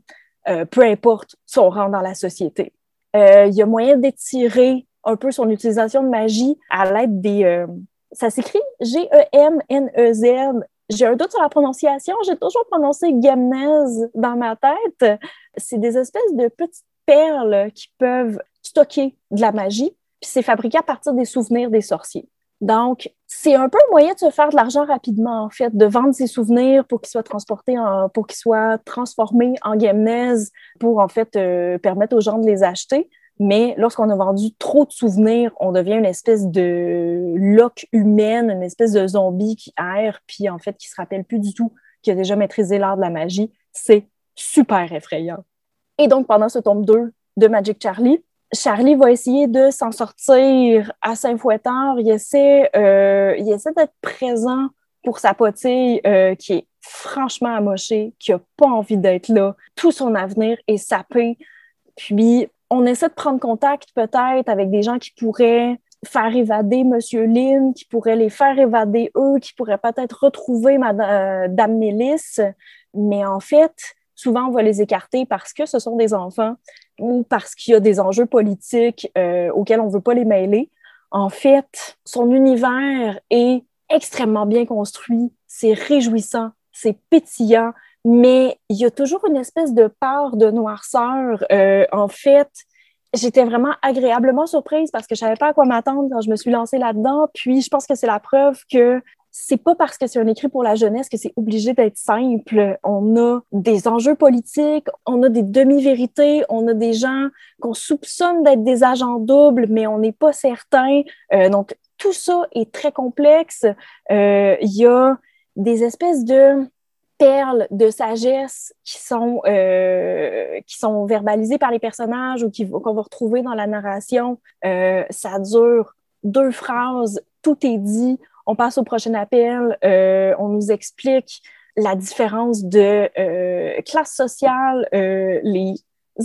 euh, peu importe son rang dans la société. Euh, il y a moyen d'étirer un peu son utilisation de magie à l'aide des, euh, ça s'écrit G-E-M-N-E-Z. J'ai un doute sur la prononciation. J'ai toujours prononcé Gemnez dans ma tête. C'est des espèces de petites perles qui peuvent stocker de la magie. Puis c'est fabriqué à partir des souvenirs des sorciers. Donc, c'est un peu un moyen de se faire de l'argent rapidement, en fait, de vendre ses souvenirs pour qu'ils soient transportés, pour qu'ils soient transformés en Gemnez, pour en fait euh, permettre aux gens de les acheter. Mais lorsqu'on a vendu trop de souvenirs, on devient une espèce de loque humaine, une espèce de zombie qui erre, puis en fait qui se rappelle plus du tout qui a déjà maîtrisé l'art de la magie. C'est super effrayant. Et donc, pendant ce tome 2 de Magic Charlie, Charlie va essayer de s'en sortir à Saint-Fouettard. Il essaie, euh, essaie d'être présent pour sa potille euh, qui est franchement amochée, qui n'a pas envie d'être là. Tout son avenir est sapé. Puis, on essaie de prendre contact peut-être avec des gens qui pourraient faire évader Monsieur Lynn, qui pourraient les faire évader eux, qui pourraient peut-être retrouver Madame euh, Mélis. Mais en fait, souvent, on va les écarter parce que ce sont des enfants ou parce qu'il y a des enjeux politiques euh, auxquels on ne veut pas les mêler. En fait, son univers est extrêmement bien construit, c'est réjouissant, c'est pétillant, mais il y a toujours une espèce de part de noirceur. Euh, en fait, j'étais vraiment agréablement surprise parce que je savais pas à quoi m'attendre quand je me suis lancée là-dedans. Puis, je pense que c'est la preuve que c'est pas parce que c'est un écrit pour la jeunesse que c'est obligé d'être simple. On a des enjeux politiques, on a des demi-vérités, on a des gens qu'on soupçonne d'être des agents doubles, mais on n'est pas certain. Euh, donc, tout ça est très complexe. Euh, il y a des espèces de perles de sagesse qui sont, euh, qui sont verbalisées par les personnages ou qu'on va retrouver dans la narration. Euh, ça dure deux phrases, tout est dit, on passe au prochain appel, euh, on nous explique la différence de classe sociale, les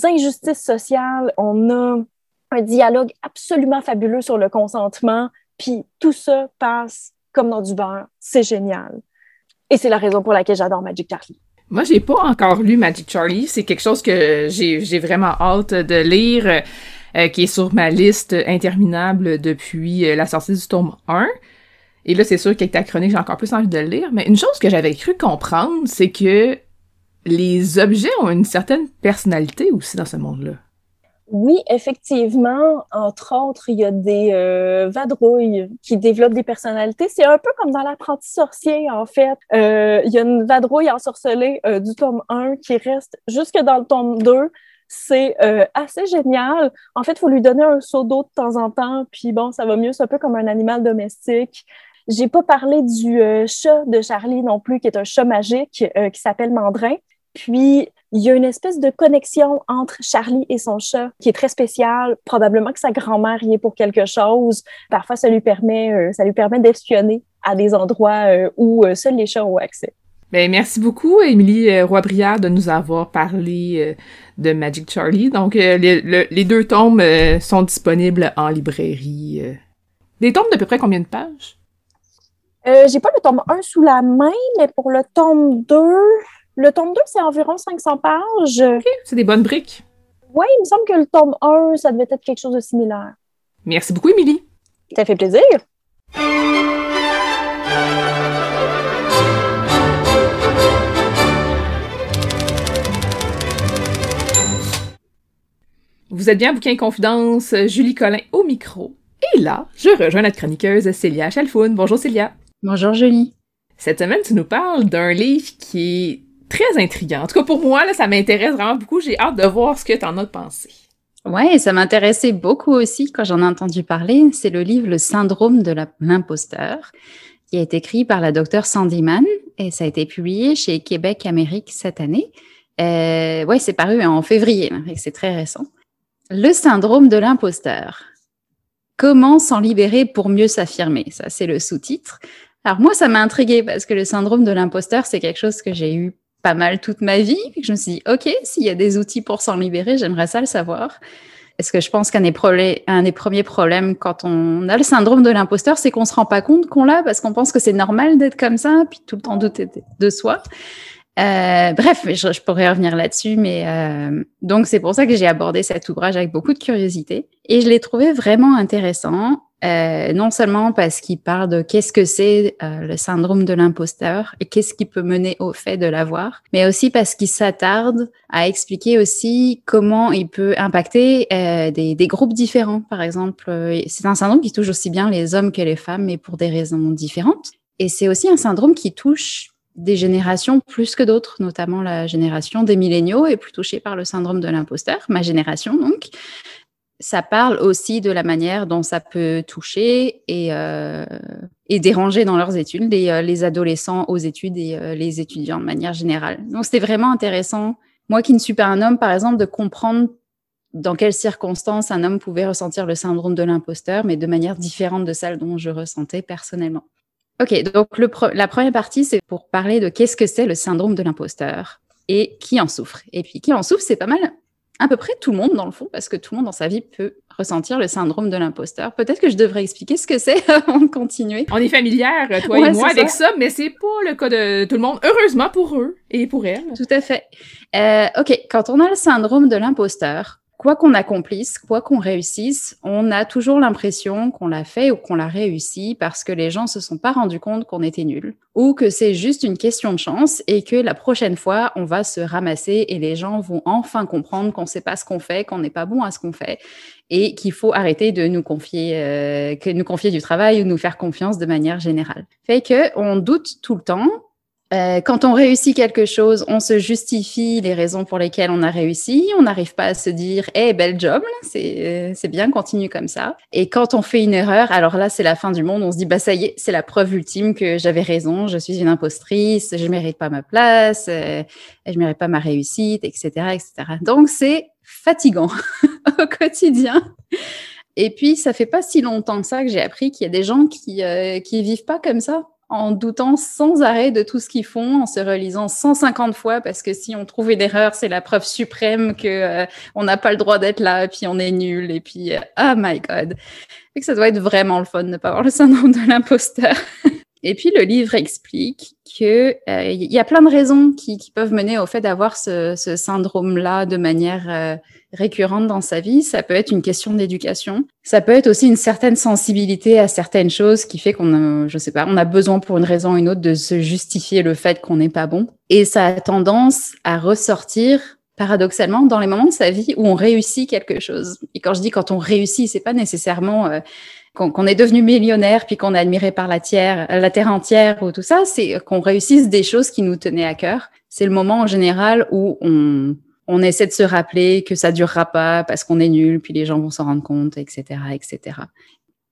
injustices sociales, on a un dialogue absolument fabuleux sur le consentement, puis tout ça passe comme dans du beurre. C'est génial. Et c'est la raison pour laquelle j'adore Magic Charlie. Moi, j'ai pas encore lu Magic Charlie. C'est quelque chose que j'ai vraiment hâte de lire, euh, qui est sur ma liste interminable depuis euh, la sortie du tome 1. Et là, c'est sûr qu'avec ta chronique, j'ai encore plus envie de le lire. Mais une chose que j'avais cru comprendre, c'est que les objets ont une certaine personnalité aussi dans ce monde-là. Oui, effectivement. Entre autres, il y a des euh, vadrouilles qui développent des personnalités. C'est un peu comme dans l'apprenti sorcier, en fait. Euh, il y a une vadrouille ensorcelée euh, du tome 1 qui reste jusque dans le tome 2. C'est assez génial. En fait, il faut lui donner un seau d'eau de temps en temps, puis bon, ça va mieux. C'est un peu comme un animal domestique. J'ai pas parlé du chat de Charlie non plus, qui est un chat magique qui s'appelle Mandrin. Puis, il y a une espèce de connexion entre Charlie et son chat qui est très spéciale. Probablement que sa grand-mère y est pour quelque chose. Parfois, ça lui permet, euh, ça lui permet d'espionner à des endroits euh, où euh, seuls les chats ont accès. Ben, merci beaucoup, Émilie Roy-Briard, de nous avoir parlé de Magic Charlie. Donc, les, les, deux tomes sont disponibles en librairie. Des tomes d'à peu près combien de pages? J'ai pas le tome 1 sous la main, mais pour le tome 2, le tome 2, c'est environ 500 pages. OK, c'est des bonnes briques. Oui, il me semble que le tome 1, ça devait être quelque chose de similaire. Merci beaucoup, Émilie. Ça fait plaisir. Vous êtes bien Bouquin Confidence, Julie Collin au micro. Et là, je rejoins notre chroniqueuse Célia Chalfoun. Bonjour Célia. Bonjour Julie. Cette semaine, tu nous parles d'un livre qui est très intriguant. En tout cas, pour moi, là, ça m'intéresse vraiment beaucoup. J'ai hâte de voir ce que tu en as pensé. Ouais, ça m'intéressait beaucoup aussi quand j'en ai entendu parler. C'est le livre Le syndrome de l'imposteur, qui a été écrit par la docteure Sandy Mann et ça a été publié chez Québec Amérique cette année. Euh, ouais, c'est paru en février, c'est très récent. Le syndrome de l'imposteur. Comment s'en libérer pour mieux s'affirmer? Ça, c'est le sous-titre. Alors moi, ça m'a intrigué parce que le syndrome de l'imposteur, c'est quelque chose que j'ai eu pas mal toute ma vie. Je me suis dit, OK, s'il y a des outils pour s'en libérer, j'aimerais ça le savoir. Est-ce que je pense qu'un des, des, premiers problèmes quand on a le syndrome de l'imposteur, c'est qu'on se rend pas compte qu'on l'a parce qu'on pense que c'est normal d'être comme ça, puis tout le temps douter de soi. Euh, bref, je, je, pourrais revenir là-dessus, mais euh, donc c'est pour ça que j'ai abordé cet ouvrage avec beaucoup de curiosité et je l'ai trouvé vraiment intéressant euh, non seulement parce qu'il parle de qu'est-ce que c'est euh, le syndrome de l'imposteur et qu'est-ce qui peut mener au fait de l'avoir, mais aussi parce qu'il s'attarde à expliquer aussi comment il peut impacter euh, des, des, groupes différents. Par exemple, euh, c'est un syndrome qui touche aussi bien les hommes que les femmes, mais pour des raisons différentes. Et c'est aussi un syndrome qui touche des générations plus que d'autres, notamment la génération des milléniaux est plus touchée par le syndrome de l'imposteur, ma génération donc ça parle aussi de la manière dont ça peut toucher et, euh, et déranger dans leurs études les, euh, les adolescents aux études et euh, les étudiants de manière générale. Donc c'était vraiment intéressant, moi qui ne suis pas un homme par exemple, de comprendre dans quelles circonstances un homme pouvait ressentir le syndrome de l'imposteur, mais de manière différente de celle dont je ressentais personnellement. Ok, donc le la première partie, c'est pour parler de qu'est-ce que c'est le syndrome de l'imposteur et qui en souffre. Et puis qui en souffre, c'est pas mal à peu près tout le monde dans le fond, parce que tout le monde dans sa vie peut ressentir le syndrome de l'imposteur. Peut-être que je devrais expliquer ce que c'est avant de continuer. On est familière, toi et moi, avec ça. mais c'est pas le cas de tout le monde. Heureusement pour eux et pour elles. Tout à fait. Euh, ok, quand on a le syndrome de l'imposteur, quoi qu'on accomplisse, quoi qu'on réussisse, on a toujours l'impression qu'on l'a fait ou qu'on l'a réussi parce que les gens se sont pas rendus compte qu'on était nul ou que c'est juste une question de chance et que la prochaine fois, on va se ramasser et les gens vont enfin comprendre qu'on sait pas ce qu'on fait, qu'on n'est pas bon à ce qu'on fait et qu'il faut arrêter de nous confier, euh, que nous confier du travail ou nous faire confiance de manière générale. Fait que on doute tout le temps euh, quand on réussit quelque chose, on se justifie les raisons pour lesquelles on a réussi. On n'arrive pas à se dire, eh, bel job, c'est c'est bien, continue comme ça. Et quand on fait une erreur, alors là, c'est la fin du monde. On se dit, bah ça y est, c'est la preuve ultime que j'avais raison. Je suis une impostrice, je mérite pas ma place, euh, je mérite pas ma réussite, etc., etc. Donc c'est fatigant au quotidien. Et puis, ça fait pas si longtemps que ça que j'ai appris qu'il y a des gens qui euh, qui vivent pas comme ça, en doutant sans arrêt de tout ce qu'ils font, en se relisant 150 fois, parce que si on trouve une erreur, c'est la preuve suprême que euh, on n'a pas le droit d'être là, et puis on est nul, et puis euh, oh my god. Et que ça doit être vraiment le fun de ne pas avoir le syndrome de l'imposteur. Et puis le livre explique que euh, il y a plein de raisons qui, qui peuvent mener au fait d'avoir ce, ce syndrome-là de manière euh, récurrente dans sa vie. Ça peut être une question d'éducation. Ça peut être aussi une certaine sensibilité à certaines choses qui fait qu'on je sais pas, on a besoin pour une raison ou une autre de se justifier le fait qu'on n'est pas bon. Et ça a tendance à ressortir paradoxalement dans les moments de sa vie où on réussit quelque chose. Et quand je dis quand on réussit, c'est pas nécessairement euh, qu'on est devenu millionnaire puis qu'on est admiré par la, tiers, la terre entière ou tout ça, c'est qu'on réussisse des choses qui nous tenaient à cœur. C'est le moment en général où on, on essaie de se rappeler que ça durera pas parce qu'on est nul, puis les gens vont s'en rendre compte, etc., etc.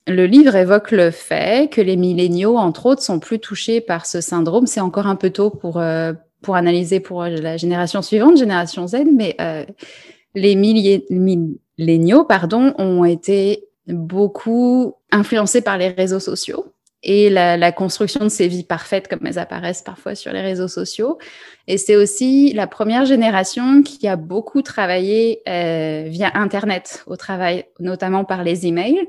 Le livre évoque le fait que les milléniaux, entre autres, sont plus touchés par ce syndrome. C'est encore un peu tôt pour euh, pour analyser pour la génération suivante, génération Z, mais euh, les milléniaux, pardon, ont été beaucoup influencés par les réseaux sociaux et la, construction de ces vies parfaites comme elles apparaissent parfois sur les réseaux sociaux. Et c'est aussi la première génération qui a beaucoup travaillé euh, via Internet au travail, notamment par les emails.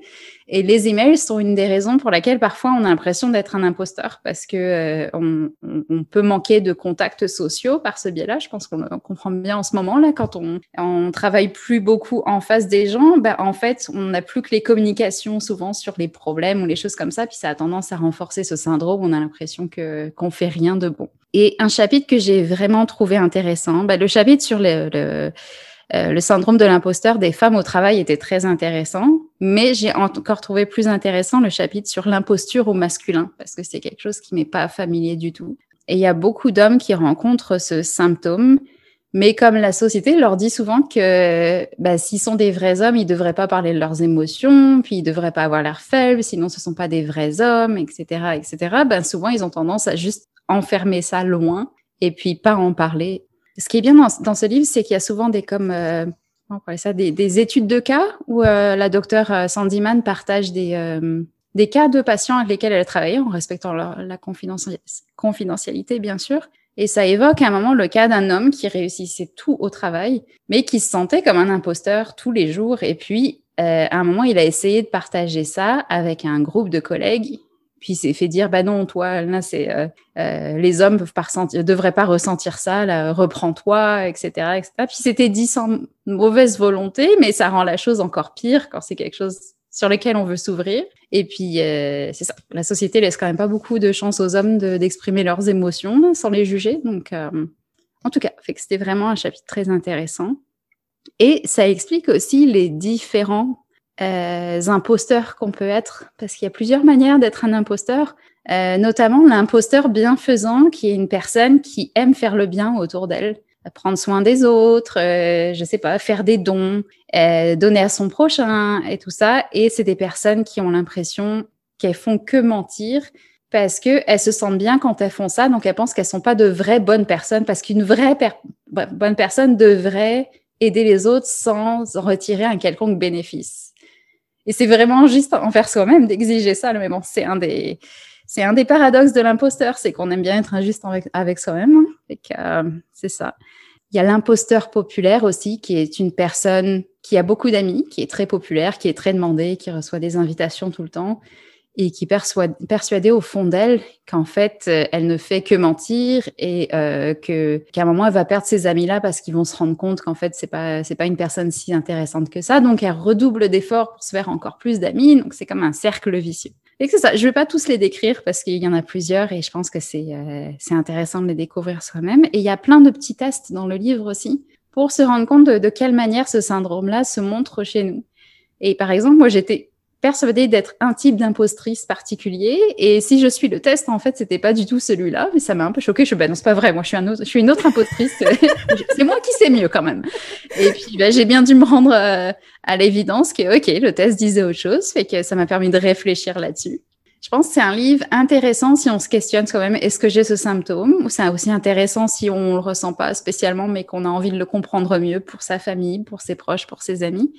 Et les emails sont une des raisons pour laquelle parfois on a l'impression d'être un imposteur parce que euh, on, peut manquer de contacts sociaux par ce biais-là. Je pense qu'on comprend bien en ce moment là quand on on travaille plus beaucoup en face des gens, ben, en fait on n'a plus que les communications souvent sur les problèmes ou les choses comme ça, puis ça a tendance à renforcer ce syndrome. On a l'impression que qu'on fait rien de bon. Et un chapitre que j'ai vraiment trouvé intéressant, ben, le chapitre sur le, le euh, le syndrome de l'imposteur des femmes au travail était très intéressant, mais j'ai encore trouvé plus intéressant le chapitre sur l'imposture au masculin, parce que c'est quelque chose qui m'est pas familier du tout. Et il y a beaucoup d'hommes qui rencontrent ce symptôme, mais comme la société leur dit souvent que bah, s'ils sont des vrais hommes, ils devraient pas parler de leurs émotions, puis ils devraient pas avoir l'air faible, sinon ce sont pas des vrais hommes, etc., etc. Ben souvent ils ont tendance à juste enfermer ça loin et puis pas en parler ce qui est bien dans, ce livre, c'est qu'il y a souvent des comme euh, ça, des, études de cas où euh, la docteure euh, Sandyman partage des, des cas de patients avec lesquels elle a travaillé en respectant la confidentialité, bien sûr. Et ça évoque à un moment le cas d'un homme qui réussissait tout au travail, mais qui se sentait comme un imposteur tous les jours. Et puis, à un moment, il a essayé de partager ça avec un groupe de collègues puis s'est fait dire bah non toi là c'est euh, euh, les hommes peuvent pas ressentir devraient pas ressentir ça là reprends-toi etc etc puis c'était dit sans mauvaise volonté mais ça rend la chose encore pire quand c'est quelque chose sur lequel on veut s'ouvrir. Et puis euh, c'est ça. La société laisse quand même pas beaucoup de chance aux hommes d'exprimer leurs émotions sans les juger. Donc en tout cas fait que c'était vraiment un chapitre très intéressant. Et ça explique aussi les différents euh, imposteurs qu'on peut être, parce qu'il y a plusieurs manières d'être un imposteur, euh, notamment l'imposteur bienfaisant, qui est une personne qui aime faire le bien autour d'elle, prendre soin des autres, euh, je sais pas, faire des dons, euh, donner à son prochain et tout ça. Et c'est des personnes qui ont l'impression qu'elles font que mentir parce que elles se sentent bien quand elles font ça, donc elles pensent qu'elles sont pas de vraies bonnes personnes, parce qu'une vraie bonne personne devrait aider les autres sans retirer un quelconque bénéfice. Et c'est vraiment juste envers soi-même d'exiger ça. Mais bon, c'est un des, c'est un des paradoxes de l'imposteur, c'est qu'on aime bien être injuste avec, soi-même. Euh, c'est ça. Il y a l'imposteur populaire aussi, qui est une personne qui a beaucoup d'amis, qui est très populaire, qui est très demandée, qui reçoit des invitations tout le temps et qui perçoit, persuadée au fond d'elle qu'en fait, euh, elle ne fait que mentir et euh, qu'à un moment, elle va perdre ses amis-là parce qu'ils vont se rendre compte qu'en fait, c'est pas pas une personne si intéressante que ça. Donc, elle redouble d'efforts pour se faire encore plus d'amis. Donc, c'est comme un cercle vicieux. Et c'est ça. Je vais pas tous les décrire parce qu'il y en a plusieurs et je pense que c'est euh, intéressant de les découvrir soi-même. Et il y a plein de petits tests dans le livre aussi pour se rendre compte de quelle manière ce syndrome-là se montre chez nous. Et par exemple, moi, j'étais persuadée d'être un type d'impostrice particulier. Et si je suis le test, en fait, c'était pas du tout celui-là. Mais ça m'a un peu choqué. Je me ben non, c'est pas vrai. Moi, je suis un autre, je suis une autre impostrice. c'est moi qui sais mieux quand même. Et puis, ben, j'ai bien dû me rendre euh, à l'évidence que, OK, le test disait autre chose. Fait que ça m'a permis de réfléchir là-dessus. Je pense que c'est un livre intéressant si on se questionne quand même, est-ce que j'ai ce symptôme? Ou c'est aussi intéressant si on le ressent pas spécialement, mais qu'on a envie de le comprendre mieux pour sa famille, pour ses proches, pour ses amis.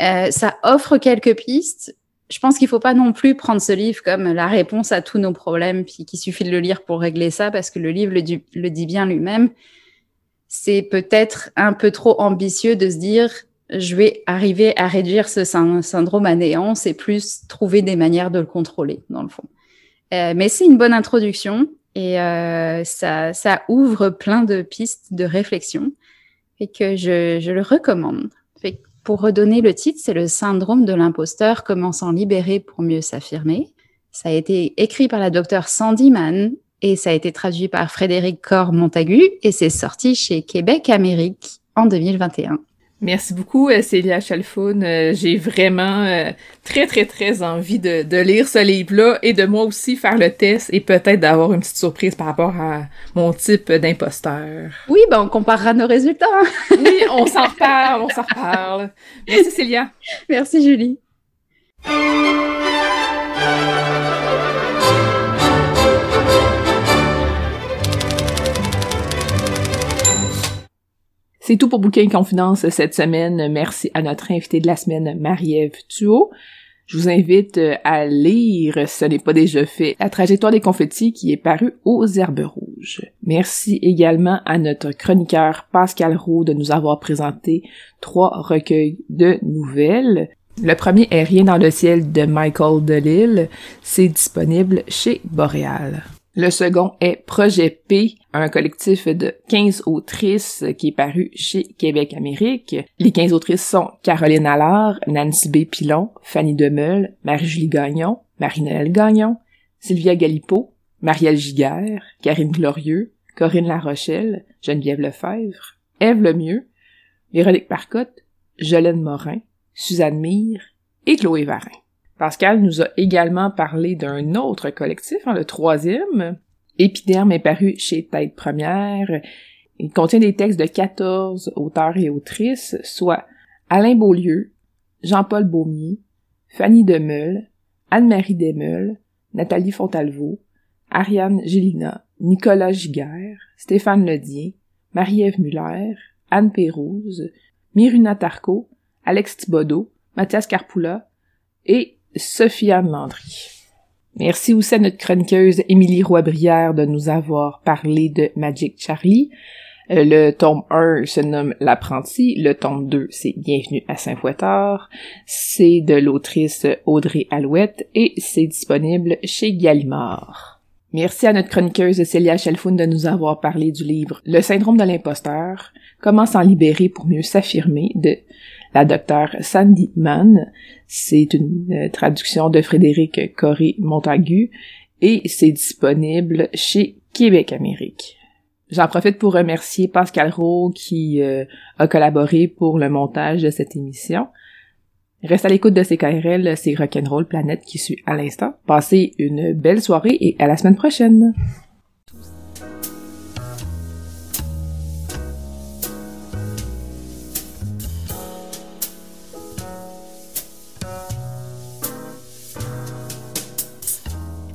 Euh, ça offre quelques pistes. Je pense qu'il faut pas non plus prendre ce livre comme la réponse à tous nos problèmes, puis qu'il suffit de le lire pour régler ça, parce que le livre le, le dit bien lui-même. C'est peut-être un peu trop ambitieux de se dire je vais arriver à réduire ce syndrome à néant, c'est plus trouver des manières de le contrôler, dans le fond. Euh, mais c'est une bonne introduction et euh, ça, ça ouvre plein de pistes de réflexion et que je, je le recommande. Pour redonner le titre, c'est le syndrome de l'imposteur, comment s'en libérer pour mieux s'affirmer. Ça a été écrit par la docteure Sandy Mann et ça a été traduit par Frédéric Corr-Montagu et c'est sorti chez Québec Amérique en 2021. Merci beaucoup, euh, Célia Chalfoun. Euh, j'ai vraiment euh, très, très, très envie de, de lire ce livre-là et de moi aussi faire le test et peut-être d'avoir une petite surprise par rapport à mon type d'imposteur. Oui, ben on comparera nos résultats. oui, on s'en reparle, on s'en reparle. Merci, Célia. Merci, Julie. C'est tout pour Bouquin Confidence cette semaine. Merci à notre invité de la semaine, Marie-Ève Thuot. Je vous invite à lire, ce n'est pas déjà fait, La trajectoire des confettis qui est paru aux Herbes Rouges. Merci également à notre chroniqueur Pascal Roux de nous avoir présenté trois recueils de nouvelles. Le premier est Rien dans le ciel de Michael Delille. C'est disponible chez Boréal. Le second est Projet P, un collectif de 15 autrices qui est paru chez Québec Amérique. Les 15 autrices sont Caroline Allard, Nancy B. Pilon, Fanny Demeul, Marie-Julie Gagnon, Marie-Noël Gagnon, Sylvia Galipo, Marielle Giguère, Karine Glorieux, Corinne Larochelle, Geneviève Lefebvre, Ève Lemieux, Véronique Parcotte, Jolène Morin, Suzanne Mire et Chloé Varin. Pascal nous a également parlé d'un autre collectif, hein, le troisième. Épiderme est paru chez Tête Première. Il contient des textes de 14 auteurs et autrices, soit Alain Beaulieu, Jean-Paul Baumier, Fanny Demeul, Anne-Marie Demeul, Nathalie Fontalvo, Ariane Gélina, Nicolas Giguère, Stéphane Ledier, Marie-Ève Muller, Anne Pérouse, Miruna Tarco, Alex Thibodeau, Mathias Carpoula et Sophia Landry. Merci aussi à notre chroniqueuse Émilie Roy-Brière de nous avoir parlé de Magic Charlie. Euh, le tome 1 se nomme L'apprenti, le tome 2 c'est Bienvenue à Saint-Fouettard, c'est de l'autrice Audrey Alouette et c'est disponible chez Gallimard. Merci à notre chroniqueuse Célia Chalfoun de nous avoir parlé du livre Le syndrome de l'imposteur, comment s'en libérer pour mieux s'affirmer de la docteure Sandy Mann. C'est une euh, traduction de Frédéric Coré Montagu et c'est disponible chez Québec Amérique. J'en profite pour remercier Pascal Rowe qui euh, a collaboré pour le montage de cette émission. Reste à l'écoute de CKRL, c'est Rock'n'Roll Planète qui suit à l'instant. Passez une belle soirée et à la semaine prochaine.